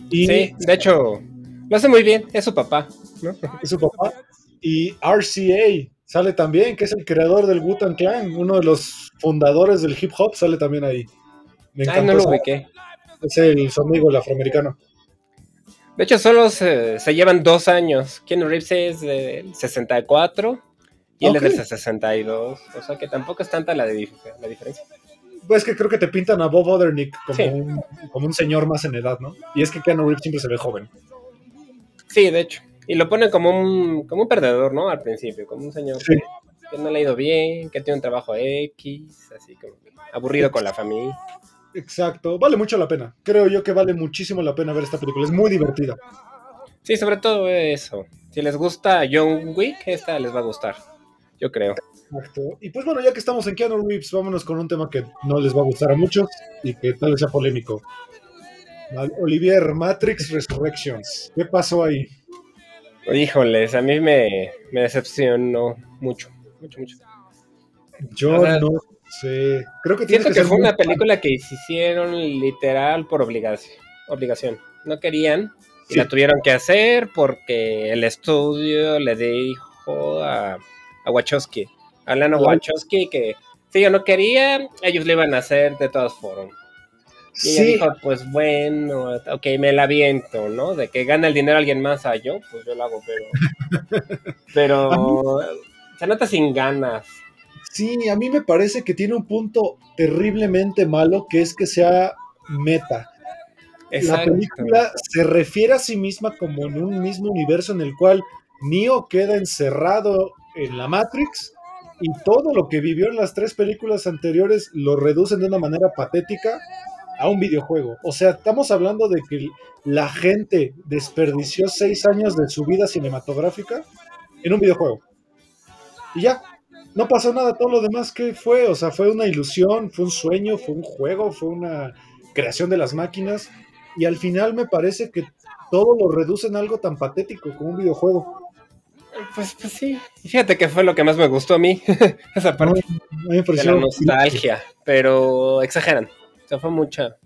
sí, de hecho, lo hace muy bien, es su papá, ¿no? [LAUGHS] Es su papá. Y RCA sale también, que es el creador del Wu-Tang Clan, uno de los fundadores del hip hop, sale también ahí. Me Ay, no lo ubiqué. Es el, su amigo, el afroamericano. De hecho, solo se, llevan dos años. Ken Reeves es del 64 y él es del 62. O sea que tampoco es tanta la, la diferencia pues que creo que te pintan a Bob Odernick como, un, señor más en edad, ¿no? Y es que Keanu Reeves siempre se ve joven. Sí, de hecho. Y lo ponen como un, como un perdedor, ¿no? Al principio, como un señor que, no le ha ido bien, que tiene un trabajo X, así como aburrido con la familia. Exacto, vale mucho la pena. Creo yo que vale muchísimo la pena ver esta película, es muy divertida. Sí, sobre todo eso. Si les gusta John Wick, esta les va a gustar, yo creo. Exacto. Y pues bueno, ya que estamos en Keanu Reeves, vámonos con un tema que no les va a gustar a muchos y que tal vez sea polémico. Olivier, Matrix Resurrections. ¿Qué pasó ahí? Híjoles, a mí me, decepcionó mucho, mucho, mucho. Yo no sé. Creo que Siento que, fue una película que se hicieron literal por obligación. obligación. No querían y la tuvieron que hacer porque el estudio le dijo a, a Wachowski Alana Wachowski, que si yo no quería, ellos le iban a hacer de todas formas. Y ella dijo, pues bueno, ok, me la aviento, ¿no? De que gana el dinero alguien más a yo, pues yo lo hago, pero... [LAUGHS] pero se nota sin ganas. Sí, a mí me parece que tiene un punto terriblemente malo, que es que sea meta. La película se refiere a sí misma como en un mismo universo en el cual Neo queda encerrado en la Matrix y todo lo que vivió en las tres películas anteriores lo reducen de una manera patética a un videojuego. O sea, estamos hablando de que la gente desperdició seis años de su vida cinematográfica en un videojuego. Y ya, no pasó nada. Todo lo demás que fue, o sea, fue una ilusión, fue un sueño, fue un juego, fue una creación de las máquinas. Y al final me parece que todo lo reducen a algo tan patético como un videojuego. Pues, pues sí. Fíjate que fue lo que más me gustó a mí. [LAUGHS] Esa parte de la nostalgia. Pero exageran. O sea, fue mucha.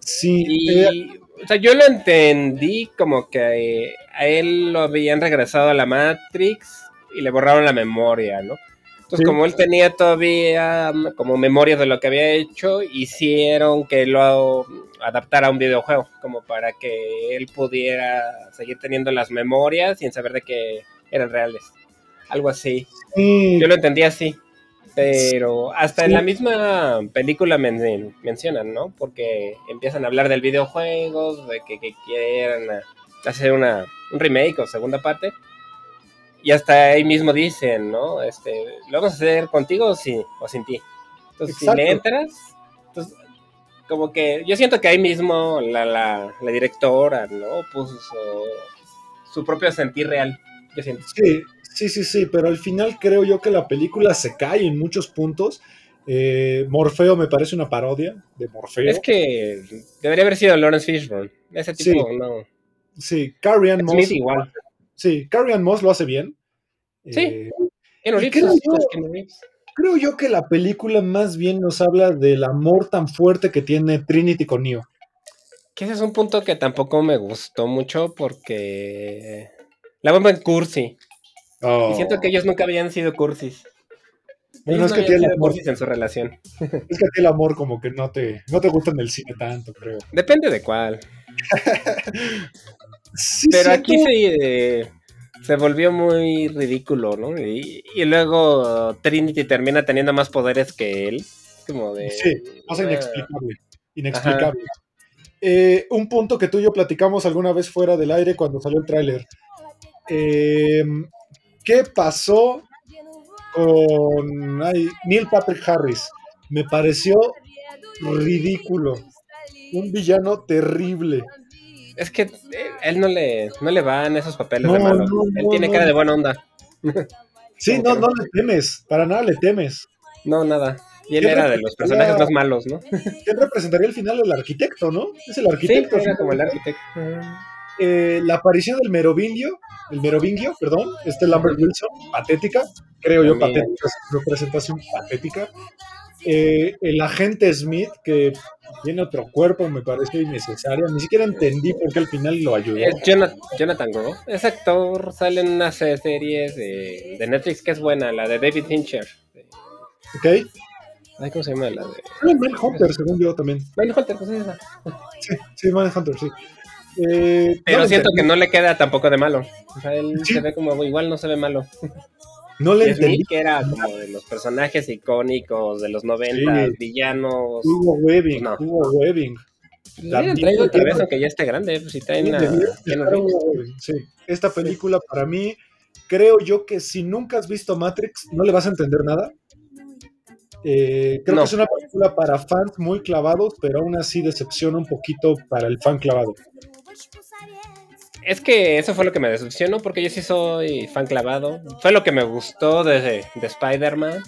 Sí. Y, o sea, yo lo entendí como que a él lo habían regresado a la Matrix y le borraron la memoria, ¿no? Entonces, como él tenía todavía como memoria de lo que había hecho, hicieron que lo adaptara a un videojuego, como para que él pudiera seguir teniendo las memorias sin saber de qué eran reales. Algo así. Yo lo entendí así. Pero hasta en la misma película mencionan, ¿no? Porque empiezan a hablar del videojuego, de que, que quieran hacer una, un remake o segunda parte. Y hasta ahí mismo dicen, ¿no? Este, ¿Lo vamos a hacer contigo o, sí, o sin ti? Entonces, si le entras, entonces, como que yo siento que ahí mismo la, la, la directora, ¿no? Puso su propio sentir real. Sí, Sí, sí, sí, pero al final creo yo que la película se cae en muchos puntos. Eh, Morfeo me parece una parodia de Morfeo. Es que debería haber sido Lawrence Fishburne. Ese tipo, no. Sí, Carrie Ann Moss. igual. Sí, Carrie Ann Moss lo hace bien. Sí. Eh, creo, yo, creo yo que la película más bien nos habla del amor tan fuerte que tiene Trinity con Neo. Que ese es un punto que tampoco me gustó mucho porque la bomba en cursi. Y siento Oh. que ellos nunca habían sido cursis. Bueno, Ellos es no que tiene sido amor. cursis en su relación. Es que el amor como que no te, no te gusta en el cine tanto, creo. Depende de cuál. Sí, Pero siento- aquí se, eh, se volvió muy ridículo, ¿no? Y, y luego Trinity termina teniendo más poderes que él. Como de. Sí, más eh, inexplicable. Inexplicable. Eh, un punto que tú y yo platicamos alguna vez fuera del aire cuando salió el tráiler. Eh, ¿Qué pasó con ay, Neil Patrick Harris? Me pareció ridículo. Un villano terrible. Es que eh, él no le, no le van esos papeles de malo. no, él no, tiene cara de buena onda. Sí, no, no le temes. Para nada le temes. No, nada. Y él era de los personajes más malos, ¿no? ¿Quién representaría al final el arquitecto, no? Es el Sí, arquitecto. era como el arquitecto. Eh, la aparición del merovingio, el merovingio, perdón, este Lambert Wilson, patética, creo yo, También. patética, representación patética. Eh, el agente Smith, que tiene otro cuerpo, me pareció innecesario, ni siquiera entendí por qué al final lo ayudó. Es Jonathan, Jonathan Groff. Ese actor sale en unas series de, de Netflix que es buena, la de David Fincher. ¿Ok? Ay, ¿Cómo se llama? La de. Manhunter, según yo también. Mindhunter, pues es esa. Sí, sí, Manhunter, sí. Eh, Pero no siento que no le queda tampoco de malo. O sea, él Sí. se ve como igual no se ve malo. [LAUGHS] No le entendí. Que era como de los personajes icónicos de los 90, Sí. villanos. Hugo Webbing, No. Hugo Webbing. También traído otra vez, aunque ya esté grande. Pues si traen a sí. Esta película para mí, creo yo que si nunca has visto Matrix, no le vas a entender nada. Eh, creo No. que es una película para fans muy clavados, pero aún así decepciona un poquito para el fan clavado. Es que eso fue lo que me decepcionó, porque yo sí soy fan clavado. Fue lo que me gustó de, de Spider-Man,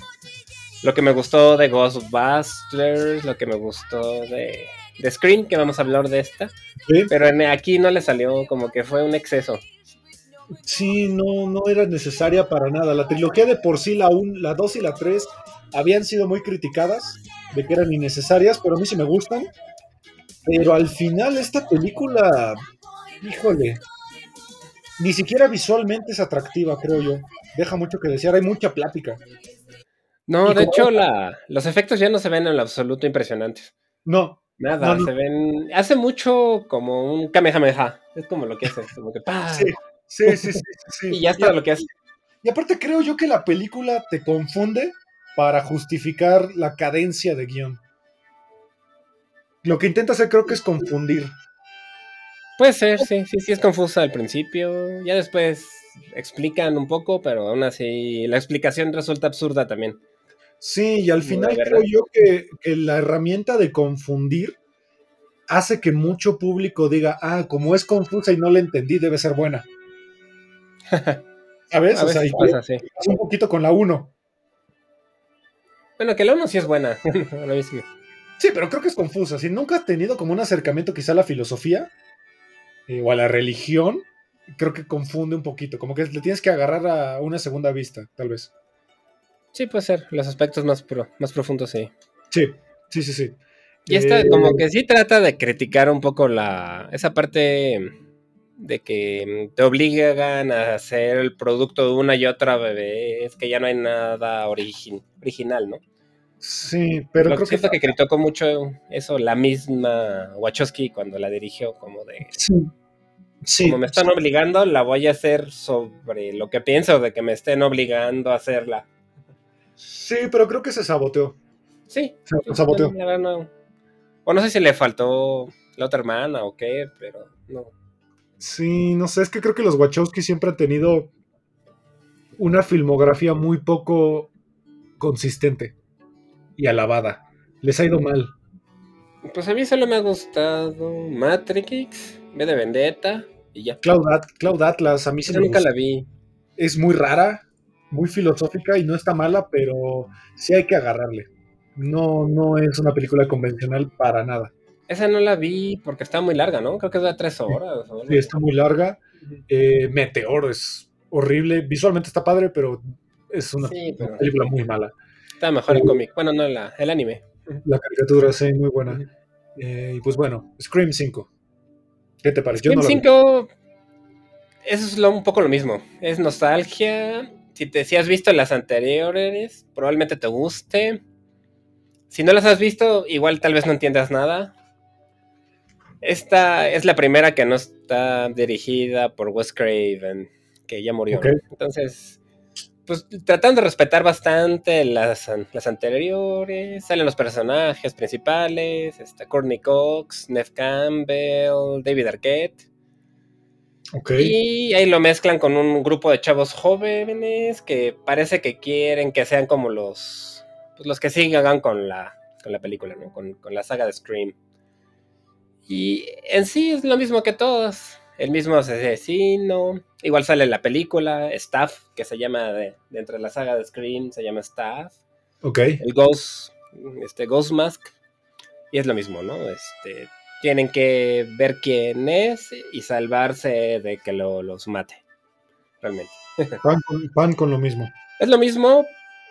lo que me gustó de Ghostbusters, lo que me gustó de, de Scream, que vamos a hablar de esta. ¿sí? Pero en- aquí no le salió, como que fue un exceso. Sí, no, no era necesaria para nada. La trilogía de por sí, la 1, la 2 y la 3, habían sido muy criticadas de que eran innecesarias, pero a mí sí me gustan. Pero al final esta película, híjole, ni siquiera visualmente es atractiva, creo yo. Deja mucho que desear, hay mucha plática. No, de hecho, la, los efectos ya no se ven en lo absoluto impresionantes. No, Nada, No, no. se ven. Hace mucho como un Kamehameha. Es como lo que hace. Como que ¡pah! sí, sí, sí, sí. sí, sí. Y ya está lo que hace. Y aparte creo yo que la película te confunde para justificar la cadencia de guion. Lo que intenta hacer creo que es confundir. Puede ser, sí, sí, sí es confusa al principio. Ya después explican un poco, pero aún así la explicación resulta absurda también. Sí, y al final creo yo que, que la herramienta de confundir hace que mucho público diga, ah, como es confusa y no la entendí, debe ser buena. [LAUGHS] ¿Sabes? A O sea, veces y pasa, sí. un poquito con la 1. Bueno, que la 1 sí es buena. [LAUGHS] sí. Pero creo que es confusa. Si nunca has tenido como un acercamiento quizá a la filosofía eh, o a la religión, creo que confunde un poquito. Como que le tienes que agarrar a una segunda vista, tal vez. Sí, puede ser. Los aspectos más, pro- más profundos, sí. Sí, sí, sí, sí. Y esta Eh, como que sí trata de criticar un poco la esa parte de que te obligan a hacer el producto de una y otra vez, que ya no hay nada origin- original, ¿no? Sí, pero Lo creo que que... siento que criticó mucho eso la misma Wachowski cuando la dirigió, como de, Sí. Sí, como me están obligando, la voy a hacer sobre lo que pienso de que me estén obligando a hacerla. sí, pero creo que se saboteó. Sí, Se saboteó. no. O no sé si le faltó la otra hermana o qué, pero no. Sí, no sé, es que creo que los Wachowski siempre han tenido una filmografía muy poco consistente y alabada. Les ha ido mal. Pues a mí solo me ha gustado Matrix, V de Vendetta y ya. Cloud, At- Cloud Atlas, a mí sí me nunca la vi. es muy rara, muy filosófica y no está mala, pero sí hay que agarrarle. No, no es una película convencional para nada. Esa no la vi porque está muy larga, ¿no? Creo que es de tres horas. Sí, está muy larga. Eh, Meteor es horrible. Visualmente está padre, pero es una, película muy mala. Está mejor el cómic. Bueno, no, la, el anime. La caricatura, sí, muy buena. Eh, y pues bueno, Scream 5. ¿Qué te parece? Scream 5, eso es un poco lo mismo. Es nostalgia. Si, te, si has visto las anteriores, probablemente te guste. Si no las has visto, igual tal vez no entiendas nada. Esta es la primera que no está dirigida por Wes Craven, que ya murió. Entonces, pues tratando de respetar bastante las, las, anteriores, salen los personajes principales, está Courtney Cox, Neff Campbell, David Arquette. Y ahí lo mezclan con un grupo de chavos jóvenes que parece que quieren que sean como los, pues, los que sigan con la, con la película, ¿no? con, con la saga de Scream. Y en sí es lo mismo que todos. El mismo asesino. Igual sale la película, Staff, que se llama de, dentro de la saga de Scream, se llama Staff. Ok. El Ghost, este, Ghost Mask. Y es lo mismo, ¿no? Este, tienen que ver quién es y salvarse de que lo, los mate. Realmente. Van con, lo mismo. Es lo mismo,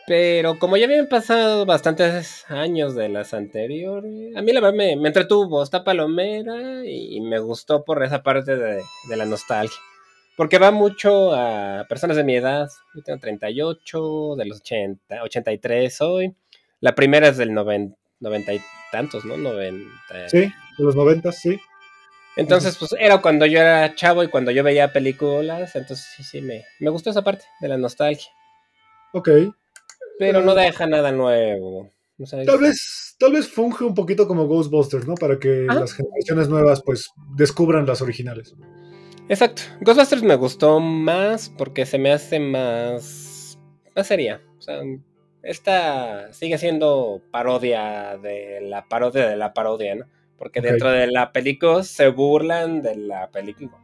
pero como ya habían pasado bastantes años de las anteriores, a mí la verdad me, entretuvo, está palomera y, me gustó por esa parte de, la nostalgia. Porque va mucho a personas de mi edad. Yo tengo 38, de los 80, 83 hoy. La primera es del 90, y tantos, ¿no? 90. Sí, de los 90, sí. Entonces, pues era cuando yo era chavo y cuando yo veía películas. Entonces, sí, sí, me, me gustó esa parte de la nostalgia. Ok. Pero no deja nada nuevo. tal vez, tal vez funge un poquito como Ghostbusters, ¿no? Para que las generaciones nuevas pues descubran las originales. Exacto. Ghostbusters me gustó más porque se me hace más. más seria. O sea, esta sigue siendo parodia de la parodia de la parodia, ¿no? Porque dentro de la película se burlan de la película.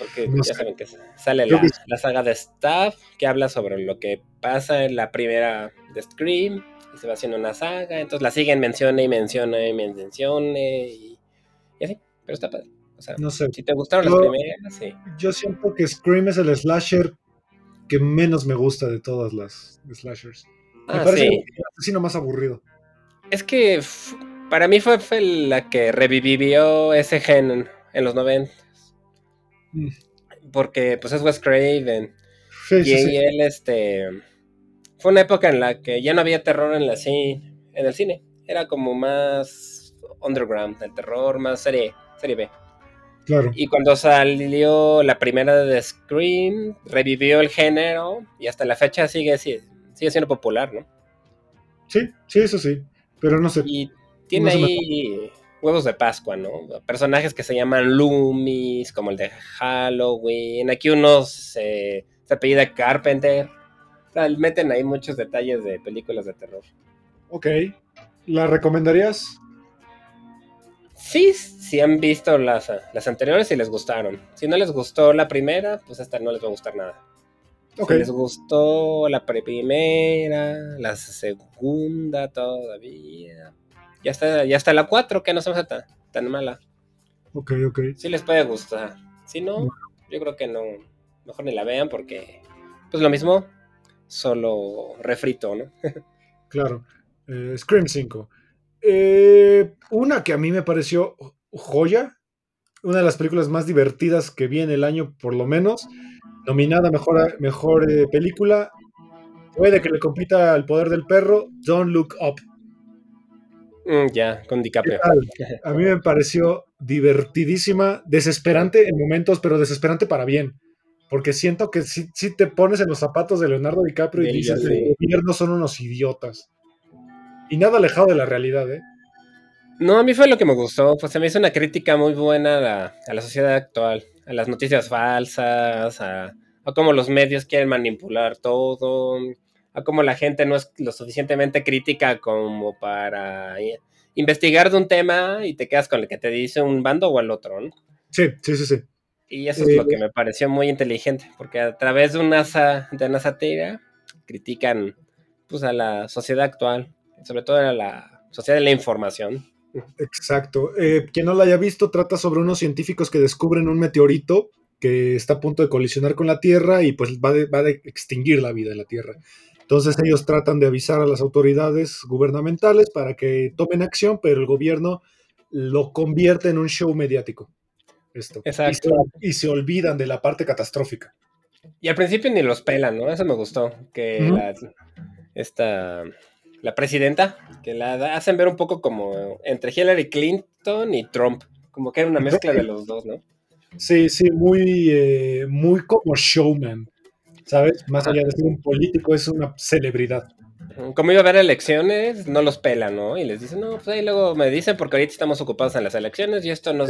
Porque ya saben que sale la, saga de Staff, que habla sobre lo que pasa en la primera de Scream, y se va haciendo una saga, entonces la siguen, menciona y menciona y menciona, y, así, pero está padre. O sea, no sé. si te gustaron las primeras, sí. Yo siento que Scream es el slasher que menos me gusta de todas las slashers. me ah, parece el asesino más aburrido. Es que para mí fue, la que revivió ese gen en los 90 Mm. Porque pues es Wes Craven. y, él, este. Fue una época en la que ya no había terror en, la en el cine. Era como más underground, el terror, más serie, serie B. Claro. Y cuando salió la primera de Scream, revivió el género y hasta la fecha sigue, sigue siendo popular, ¿no? Sí, sí, eso sí. Pero no sé. Y tiene ahí huevos de Pascua, ¿no? Personajes que se llaman Loomis, como el de Halloween. Aquí unos se apellida Carpenter. O sea, meten ahí muchos detalles de películas de terror. Ok. ¿La recomendarías? Sí, si han visto las, las anteriores y les gustaron. Si no les gustó la primera, pues esta no les va a gustar nada. Okay. Si les gustó la primera, la segunda todavía, ya está, ya está la 4, que no se me hace tan, mala. Ok, ok. Sí les puede gustar. Si no, yo creo que no. Mejor ni la vean porque, pues lo mismo, solo refrito, ¿no? [LAUGHS] claro. Eh, Scream 5. Eh, una que a mí me pareció joya. Una de las películas más divertidas que vi en el año, por lo menos. Nominada mejor, mejor eh, película. Puede que le compita al poder del perro. Don't Look Up. Mm, ya, con DiCaprio. A mí me pareció divertidísima, desesperante en momentos, pero desesperante para bien. Porque siento que si, si te pones en los zapatos de Leonardo DiCaprio y dices, los gobiernos son unos idiotas. Y nada alejado de la realidad, ¿eh? No, a mí fue lo que me gustó. Pues se me hizo una crítica muy buena a la, a la sociedad actual, a las noticias falsas, a, a cómo los medios quieren manipular todo, a cómo la gente no es lo suficientemente crítica como para eh, investigar de un tema y te quedas con el que te dice un bando o el otro, ¿no? Sí, sí, sí, sí. Y eso es lo que me pareció muy inteligente, porque a través de una, de una sátira critican pues, a la sociedad actual, sobre todo a la sociedad de la información. Exacto. Eh, quien no la haya visto, trata sobre unos científicos que descubren un meteorito que está a punto de colisionar con la Tierra y pues va, va a extinguir la vida en la Tierra. Entonces ellos tratan de avisar a las autoridades gubernamentales para que tomen acción, pero el gobierno lo convierte en un show mediático. Esto. Exacto. Y se, olvidan de la parte catastrófica. Y al principio ni los pelan, ¿no? Eso me gustó. Que la, esta, la presidenta, que la hacen ver un poco como entre Hillary Clinton y Trump. Como que era una mezcla de los dos, ¿no? Sí, sí, muy, eh, muy como showman. ¿Sabes? Más allá de ser un político, es una celebridad. Como iba a haber elecciones, no los pelan, ¿no? Y les dicen, no, pues ahí luego me dicen porque ahorita estamos ocupados en las elecciones y esto no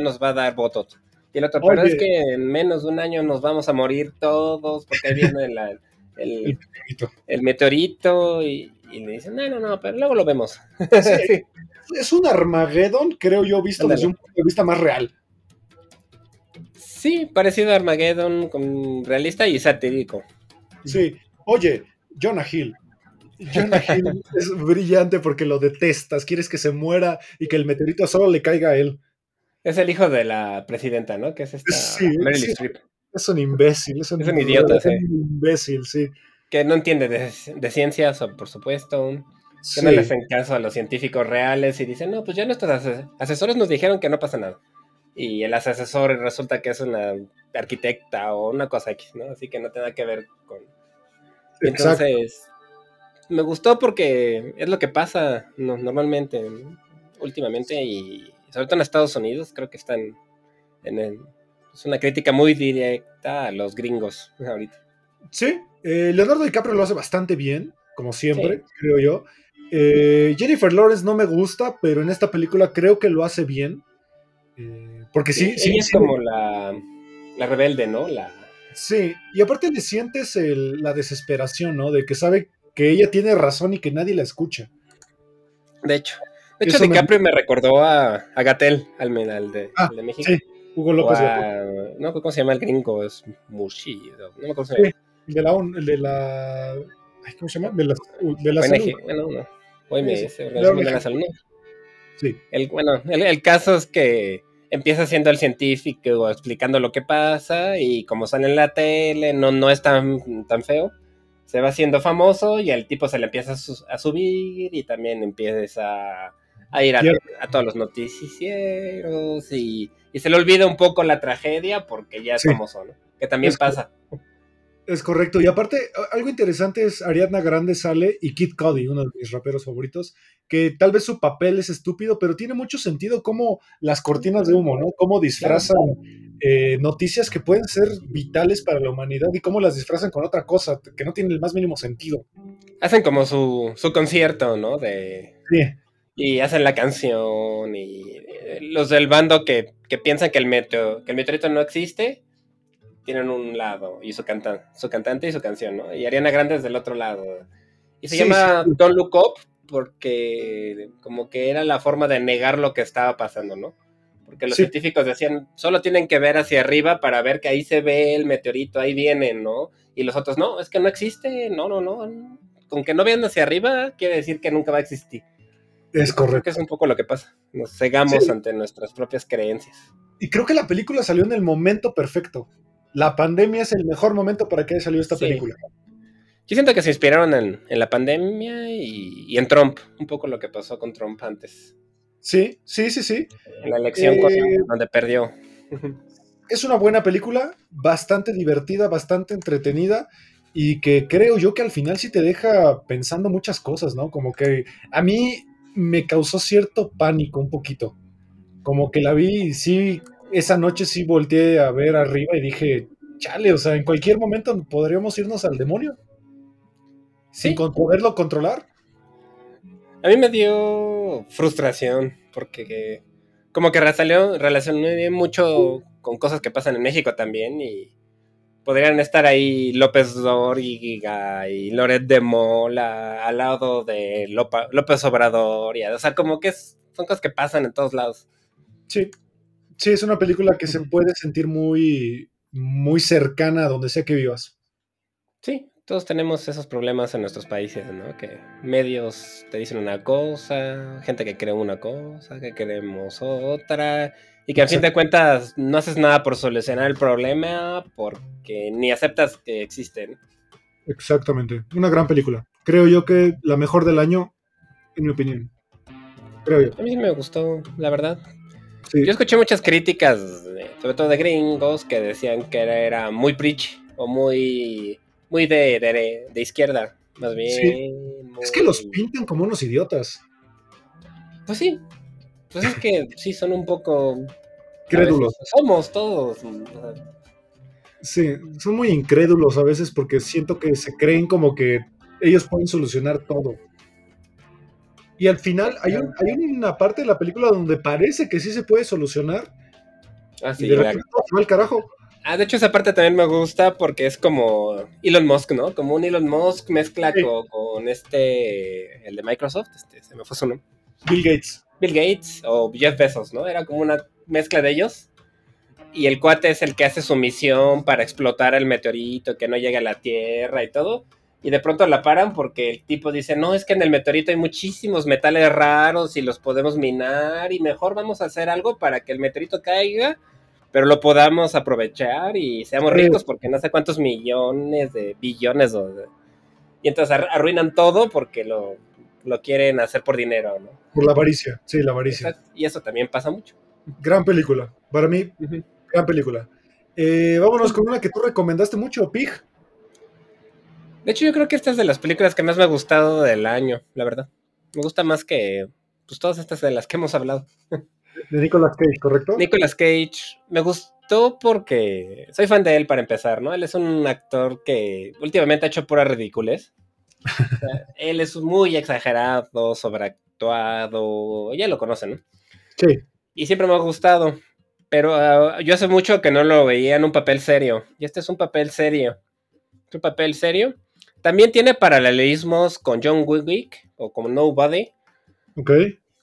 nos va a dar votos. Y el otro, pero es que en menos de un año nos vamos a morir todos porque ahí viene el, [LAUGHS] el, meteorito. y, le dicen, no, no, no, pero luego lo vemos. Es un Armageddon, creo yo, visto desde un punto de vista más real. Sí, parecido a Armageddon, con realista y satírico. Sí. Oye, Jonah Hill. Jonah Hill [LAUGHS] es brillante porque lo detestas, quieres que se muera y que el meteorito solo le caiga a él. Es el hijo de la presidenta, ¿no? Que es esta sí, Es un imbécil, es un, idiota, es un imbécil, sí. Que no entiende de, ciencias, por supuesto. Que no le hacen caso a los científicos reales y dicen, no, pues ya nuestros asesores nos dijeron que no pasa nada y el asesor resulta que es una arquitecta o una cosa X, ¿no? Así que no tiene nada que ver con... Entonces, me gustó porque es lo que pasa normalmente, últimamente, y sobre todo en Estados Unidos, creo que están en el... Es una crítica muy directa a los gringos ahorita. Sí, eh, Leonardo DiCaprio lo hace bastante bien, como siempre, creo yo. Eh, Jennifer Lawrence no me gusta, pero en esta película creo que lo hace bien. Eh, porque sí, sí, es como la, rebelde, ¿no? La... Sí, y aparte le sientes la desesperación, ¿no? De que sabe que ella tiene razón y que nadie la escucha. De hecho. De hecho, DiCaprio me... recordó a, a Gatel, al, de, ah, de México. Sí, Hugo López. no, ¿cómo se llama el gringo? Es Mushi. No me acuerdo sí, el de la, el de la ¿Cómo se llama? De la, de la salud. Bueno, no. Hoy me dice, de la salud. Sí. El, bueno, el caso es que empieza siendo el científico explicando lo que pasa y como sale en la tele, no, no es tan, tan feo. Se va haciendo famoso y el tipo se le empieza a, subir y también empieza a, ir a, todos los noticieros y, se le olvida un poco la tragedia porque ya es famoso, ¿no? Que también pasa. Es correcto. Y aparte, algo interesante es Ariadna Grande sale y Kid Cudi, uno de mis raperos favoritos, que tal vez su papel es estúpido, pero tiene mucho sentido como las cortinas de humo, ¿no? Cómo disfrazan eh, noticias que pueden ser vitales para la humanidad y cómo las disfrazan con otra cosa que no tiene el más mínimo sentido. Hacen como su, su concierto, ¿no? De... Sí. Y hacen la canción y eh, los del bando que, que piensan que el, meteo, que el meteorito no existe tienen un lado y su, cantante, su cantante y su canción, ¿no? Y Ariana Grande es del otro lado. Y se llama Don't Look Up porque como que era la forma de negar lo que estaba pasando, ¿no? Porque los científicos decían, solo tienen que ver hacia arriba para ver que ahí se ve el meteorito, ahí viene, ¿no? Y los otros, no, es que no existe, no, no, no. Con que no vean hacia arriba quiere decir que nunca va a existir. Es correcto. Creo que es un poco lo que pasa. Nos cegamos ante nuestras propias creencias. Y creo que la película salió en el momento perfecto la pandemia es el mejor momento para que haya salido esta película. Yo siento que se inspiraron en, la pandemia y, en Trump, un poco lo que pasó con Trump antes. Sí, sí, sí, sí. En la elección eh, donde perdió. Es una buena película, bastante divertida, bastante entretenida y que creo yo que al final sí te deja pensando muchas cosas, ¿no? Como que a mí me causó cierto pánico un poquito. Como que la vi y sí esa noche sí volteé a ver arriba y dije, chale, o sea, en cualquier momento podríamos irnos al demonio. Sin poderlo controlar. A mí me dio frustración porque como que relacioné mucho con cosas que pasan en México también y podrían estar ahí López Dóriga y Loret de Mola al lado de López Obrador. Y, o sea, como que son cosas que pasan en todos lados. Sí. Sí, es una película que se puede sentir muy, muy cercana a donde sea que vivas. Sí, todos tenemos esos problemas en nuestros países, ¿no? Que medios te dicen una cosa, gente que cree una cosa, que queremos otra, y que a fin de cuentas no haces nada por solucionar el problema porque ni aceptas que existen. Exactamente, una gran película. Creo yo que la mejor del año, en mi opinión. Creo yo. A mí me gustó, la verdad. Yo escuché muchas críticas, sobre todo de gringos, que decían que era, muy preach o muy, muy de, de, izquierda, más bien. Es que los pintan como unos idiotas. Pues sí. Pues es que [LAUGHS] sí, son un poco. Crédulos. Somos todos. Sí, son muy incrédulos a veces porque siento que se creen como que ellos pueden solucionar todo. Y al final hay, una parte de la película donde parece que sí se puede solucionar. Ah, sí, y de el carajo. Ah, de hecho esa parte también me gusta porque es como Elon Musk, ¿no? Como un Elon Musk mezcla con, este, el de Microsoft, este, se me fue su nombre. Bill Gates. Bill Gates o Jeff Bezos, ¿no? Era como una mezcla de ellos. Y el cuate es el que hace su misión para explotar el meteorito, que no llegue a la Tierra y todo y de pronto la paran porque el tipo dice, no, es que en el meteorito hay muchísimos metales raros y los podemos minar y mejor vamos a hacer algo para que el meteorito caiga, pero lo podamos aprovechar y seamos ricos porque no sé cuántos millones de billones. Y entonces arruinan todo porque lo, quieren hacer por dinero, ¿no? Por la avaricia, sí, la avaricia. Y eso también pasa mucho. Gran película, para mí, gran película. Eh, vámonos con una que tú recomendaste mucho, Pig. De hecho, yo creo que esta es de las películas que más me ha gustado del año, la verdad. Me gusta más que pues, todas estas de las que hemos hablado. De Nicolas Cage, ¿correcto? Nicolas Cage. Me gustó porque soy fan de él para empezar, ¿no? Él es un actor que últimamente ha hecho pura ridiculez. [LAUGHS] él es muy exagerado, sobreactuado. Ya lo conocen, ¿no? Sí. Y siempre me ha gustado. Pero ah, yo hace mucho que no lo veía en un papel serio. Y este es un papel serio. Es un papel serio. También tiene paralelismos con John Wick o como Nobody. Ok.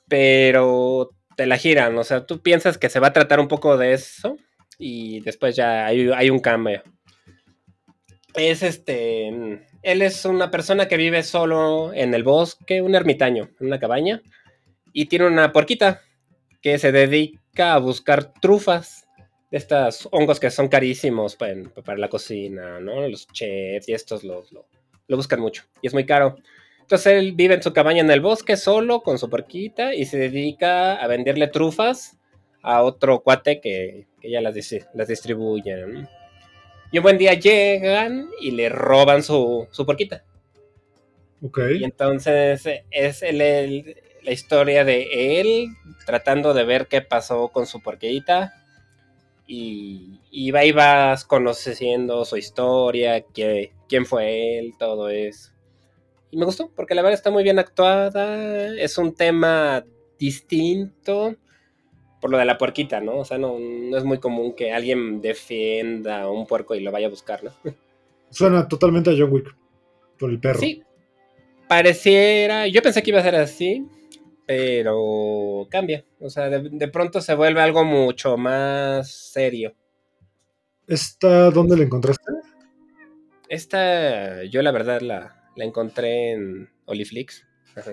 Pero te la giran, o sea, tú piensas que se va a tratar un poco de eso y después ya hay, un cambio. Es este. Él es una persona que vive solo en el bosque, un ermitaño, en una cabaña, y tiene una porquita que se dedica a buscar trufas de estos hongos que son carísimos para, para la cocina, ¿no? Los chefs y estos los, lo buscan mucho y es muy caro. Entonces él vive en su cabaña en el bosque solo con su porquita y se dedica a venderle trufas a otro cuate que, que ya las, las distribuye. Y un buen día llegan y le roban su, su porquita. Ok. Y entonces es el, la historia de él tratando de ver qué pasó con su porquita. Y, y va y vas conociendo su historia, que quién fue él, todo eso. Y me gustó, porque la verdad está muy bien actuada, es un tema distinto por lo de la puerquita, ¿no? O sea, no, es muy común que alguien defienda a un puerco y lo vaya a buscar, ¿no? [LAUGHS] Suena totalmente a John Wick, por el perro. Sí, pareciera, yo pensé que iba a ser así, pero cambia, o sea, de, de pronto se vuelve algo mucho más serio. ¿Esta dónde la encontraste? Esta, yo la verdad la, encontré en Oliflix.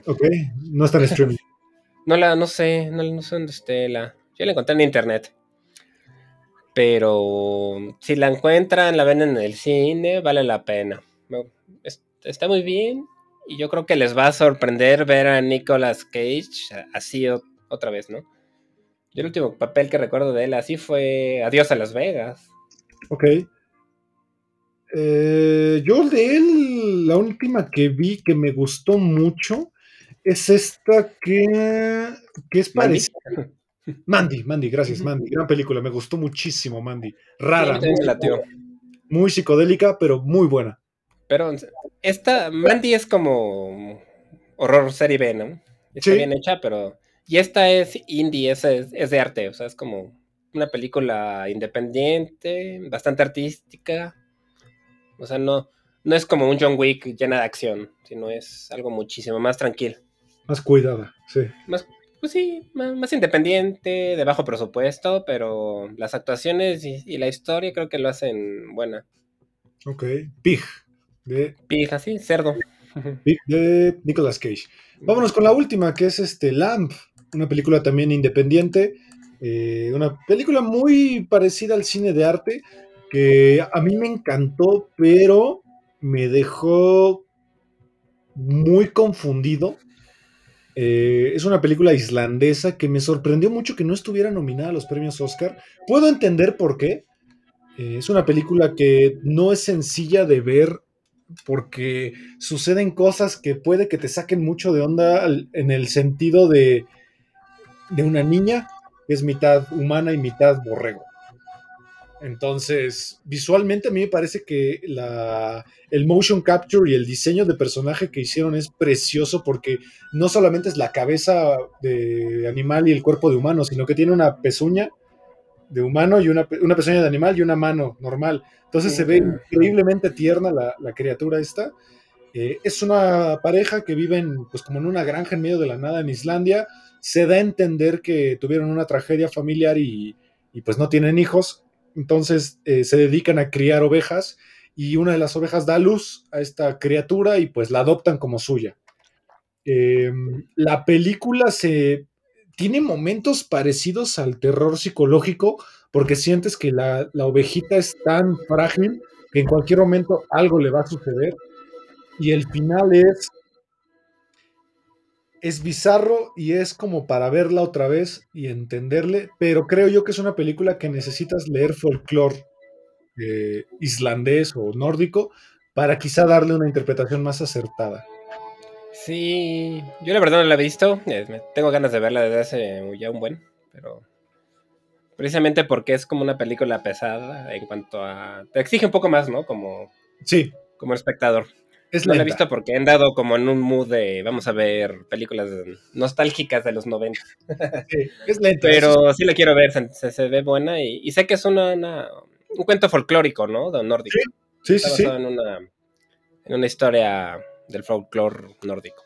Ok, no está en streaming. [LAUGHS] no la, no sé, no, sé dónde esté la. Yo la encontré en internet. Pero si la encuentran, la ven en el cine, vale la pena. Está muy bien. Y yo creo que les va a sorprender ver a Nicolas Cage así otra vez, ¿no? Yo el último papel que recuerdo de él así fue Adiós a Las Vegas. Ok. Eh, yo de él, la última que vi que me gustó mucho es esta que, que es parecida. [LAUGHS] Mandy, Mandy, gracias, Mandy. Gran película, me gustó muchísimo, Mandy. Rara. muy, psicodélica, pero muy buena. Pero esta, Mandy es como horror serie B, ¿no? Está bien hecha, pero. Y esta es indie, es, es de arte, o sea, es como una película independiente, bastante artística o sea, no, no es como un John Wick llena de acción, sino es algo muchísimo más tranquilo. Más cuidada, sí. Más, pues sí, más, independiente, de bajo presupuesto, pero las actuaciones y, la historia creo que lo hacen buena. Ok, Pig. De... Pig, así, cerdo. [LAUGHS] Pig de Nicolas Cage. Vámonos con la última, que es este Lamp, una película también independiente, eh, una película muy parecida al cine de arte, que a mí me encantó, pero me dejó muy confundido. Eh, es una película islandesa que me sorprendió mucho que no estuviera nominada a los premios Oscar. Puedo entender por qué. Eh, es una película que no es sencilla de ver porque suceden cosas que puede que te saquen mucho de onda en el sentido de, de una niña que es mitad humana y mitad borrego. Entonces, visualmente a mí me parece que el motion capture y el diseño de personaje que hicieron es precioso porque no solamente es la cabeza de animal y el cuerpo de humano, sino que tiene una pezuña de humano y una, pezuña de animal y una mano normal. Entonces se ve increíblemente tierna la, criatura esta. Eh, es una pareja que viven pues como en una granja en medio de la nada en Islandia. Se da a entender que tuvieron una tragedia familiar y, y pues no tienen hijos entonces eh, se dedican a criar ovejas y una de las ovejas da luz a esta criatura y pues la adoptan como suya. Em, la película se tiene momentos parecidos al terror psicológico porque sientes que la, la ovejita es tan frágil que en cualquier momento algo le va a suceder y el final es es bizarro y es como para verla otra vez y entenderle, pero creo yo que es una película que necesitas leer folclore eh, islandés o nórdico para quizá darle una interpretación más acertada. Sí, yo la verdad no la he visto, eh, tengo ganas de verla desde hace ya un buen, pero precisamente porque es como una película pesada en cuanto a... Te exige un poco más, ¿no? Como, sí. como espectador. No la he visto porque he andado como en un mood de vamos a ver películas nostálgicas de los 90. Sí, es lenta. Pero sí la quiero ver, se, ve buena y, sé que es una, un cuento folclórico, ¿no? De nórdico. Sí, sí, sí. En, una, en una historia del folclore nórdico.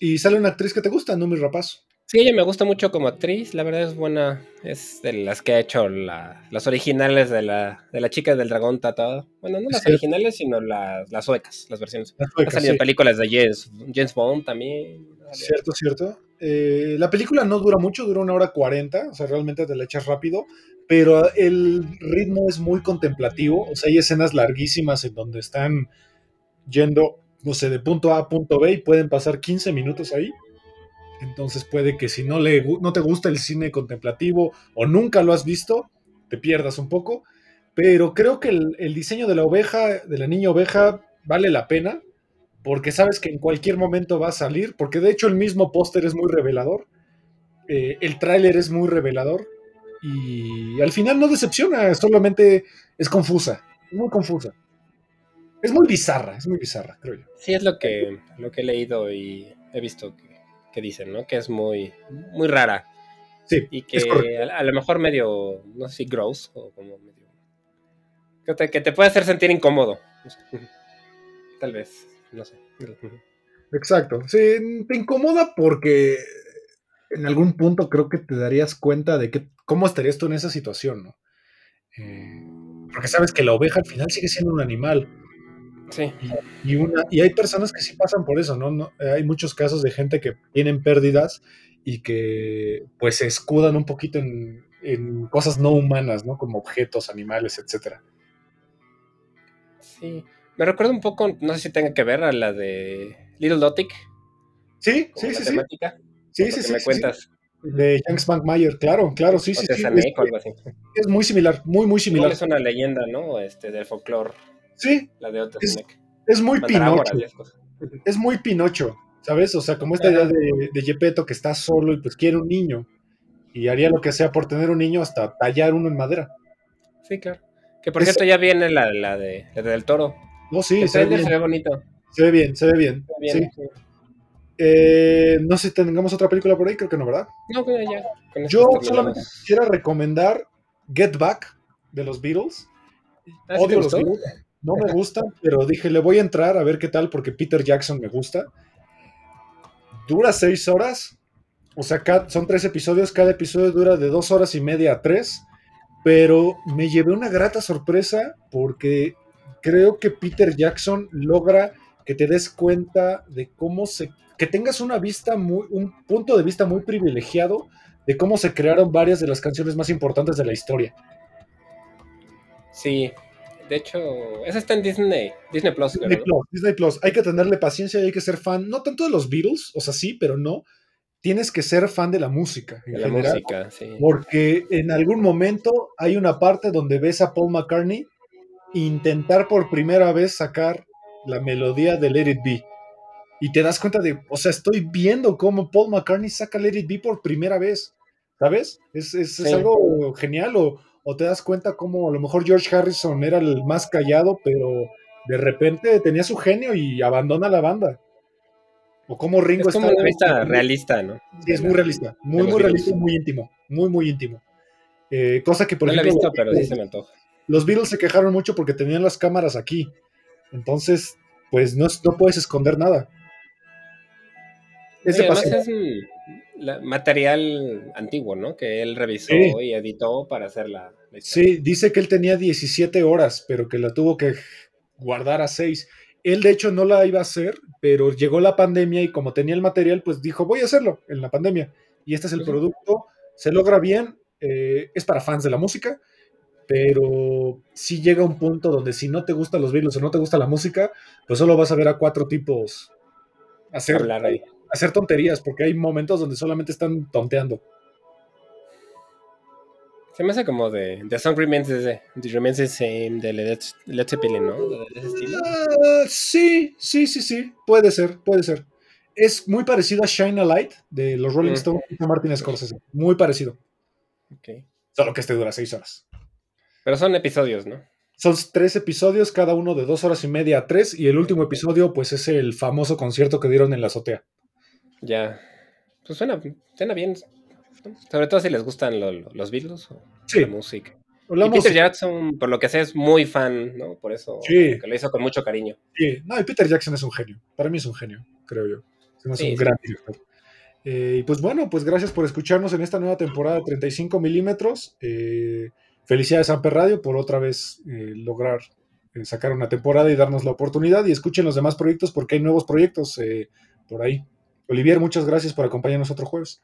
y sale una actriz que te gusta, ¿no, mi rapaz? Sí, ella me gusta mucho como actriz, la verdad es buena, es de las que ha hecho las originales de la, de la chica del dragón tatuado. Bueno, no las originales, sino las, las suecas, las versiones. ha salido películas de James, James Bond también. Cierto, cierto. Eh, la película no dura mucho, dura una hora cuarenta, o sea, realmente te la echas rápido, pero el ritmo es muy contemplativo, o sea, hay escenas larguísimas en donde están yendo, no sé, de punto A a punto B y pueden pasar 15 minutos ahí entonces puede que si no, le, no te gusta el cine contemplativo o nunca lo has visto, te pierdas un poco. Pero creo que el, diseño de la oveja, de la niña oveja, vale la pena, porque sabes que en cualquier momento va a salir, porque de hecho el mismo póster es muy revelador, eh, el tráiler es muy revelador, y al final no decepciona, solamente es confusa, muy confusa. Es muy bizarra, es muy bizarra, creo yo. Sí, es lo que, lo que he leído y he visto que dicen, ¿no? Que es muy, muy rara. Sí. Y que a, lo mejor medio, no sé si gross o como medio. Que te, que te puede hacer sentir incómodo. [LAUGHS] Tal vez, no sé. Exacto. Sí, te incomoda porque en algún punto creo que te darías cuenta de que, cómo estarías tú en esa situación, ¿no? Eh, porque sabes que la oveja al final sigue siendo un animal Sí. Y, una, y hay personas que sí pasan por eso, ¿no? Hay muchos casos de gente que tienen pérdidas y que pues se escudan un poquito en, cosas no humanas, ¿no? Como objetos, animales, etcétera. Sí. Me recuerda un poco, no sé si tenga que ver a la de Little Dotic. Sí, sí, sí, temática. sí. Sí, sí, me cuentas. De Janks Mayer, claro, claro, sí, sí. sí. Es, muy similar, muy, muy similar. Es una leyenda, ¿no? Este, del folclore Sí. La de es, muy Pinocho. Es muy Pinocho, ¿sabes? O sea, como esta idea de, de Gepetto que está solo y pues quiere un niño. Y haría lo que sea por tener un niño hasta tallar uno en madera. Sí, claro. Que por cierto ya viene la, la, de, la del toro. No, sí, se ve, se ve, bonito. Se ve bien, se ve bien. sí. Eh, no sé si tengamos otra película por ahí, creo que no, ¿verdad? No, ya. Yo solamente quiero recomendar Get Back de los Beatles. ¿Ah, Odio los Beatles. No me gusta, pero dije, le voy a entrar a ver qué tal, porque Peter Jackson me gusta. Dura seis horas, O sea, son tres episodios, cada episodio dura de dos horas y media a tres, pero me llevé una grata sorpresa porque creo que Peter Jackson logra que te des cuenta de cómo se, que tengas una vista muy, un punto de vista muy privilegiado de cómo se crearon varias de las canciones más importantes de la historia. Sí, de hecho, esa está en Disney, Disney Plus. Disney, Plus Disney Plus. Hay que tenerle paciencia y hay que ser fan, no tanto de los Beatles, o sea, sí, pero no, tienes que ser fan de la música. En la música, sí. Porque en algún momento hay una parte donde ves a Paul McCartney intentar por primera vez sacar la melodía de Let It Be. Y te das cuenta de, o sea, estoy viendo cómo Paul McCartney saca Let It Be por primera vez. ¿Sabes? Es, es, algo genial. O, o, te das cuenta cómo a lo mejor George Harrison era el más callado, pero de repente tenía su genio y abandona la banda. O como Ringo es como una vista realista, ¿no? Sí, es muy realista, muy, muy realista y muy íntimo, muy, muy íntimo. Eh, cosa que, por no ejemplo. he visto, pero sí se me antoja. Los Beatles se quejaron mucho porque tenían las cámaras aquí. Entonces, pues no, no puedes esconder nada. Es, es material antiguo, ¿no? Que él revisó y editó para hacer la, la Sí, dice que él tenía 17 horas, pero que la tuvo que guardar a 6. Él de hecho no la iba a hacer, pero llegó la pandemia y como tenía el material, pues dijo, voy a hacerlo en la pandemia. Y este es el producto, se logra bien, eh, es para fans de la música, pero si llega un punto donde si no te gustan los Beatles o no te gusta la música, pues solo vas a ver a cuatro tipos hacer, hacer tonterías, porque hay momentos donde solamente están tonteando. Se me hace como de The Song Remains, the, Remains the Same de Led, Zeppelin, ¿no? De, ese estilo. Ah, sí, sí, sí, sí. Puede ser, puede ser. Es muy parecido a Shine a Light de los Rolling mm. Stones y Martin Scorsese. Muy parecido. Ok. Solo que este dura seis horas. Pero son episodios, ¿no? Son tres episodios, cada uno de dos horas y media a tres, y el último episodio, pues es el famoso concierto que dieron en la azotea. Ya. Pues suena, suena bien. Sobre todo si les gustan los Beatles o la música. y Peter Jackson, por lo que sé, es muy fan, ¿no? Por eso que lo hizo con mucho cariño. Sí, no, y Peter Jackson es un genio. Para mí es un genio, creo yo. Es un gran director. Eh, y pues bueno, pues gracias por escucharnos en esta nueva temporada de 35 milímetros. Eh, felicidades a Amper Radio por otra vez eh, lograr sacar una temporada y darnos la oportunidad. Y escuchen los demás proyectos porque hay nuevos proyectos por ahí. Olivier, muchas gracias por acompañarnos otro jueves.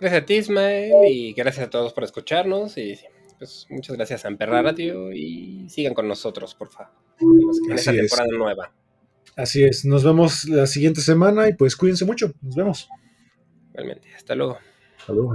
Gracias a ti, Ismael, y gracias a todos por escucharnos. Y pues muchas gracias a Amperra Radio y sigan con nosotros, por favor, en esta temporada nueva. Así es, nos vemos la siguiente semana y pues cuídense mucho, nos vemos. Realmente, hasta luego. Hasta luego.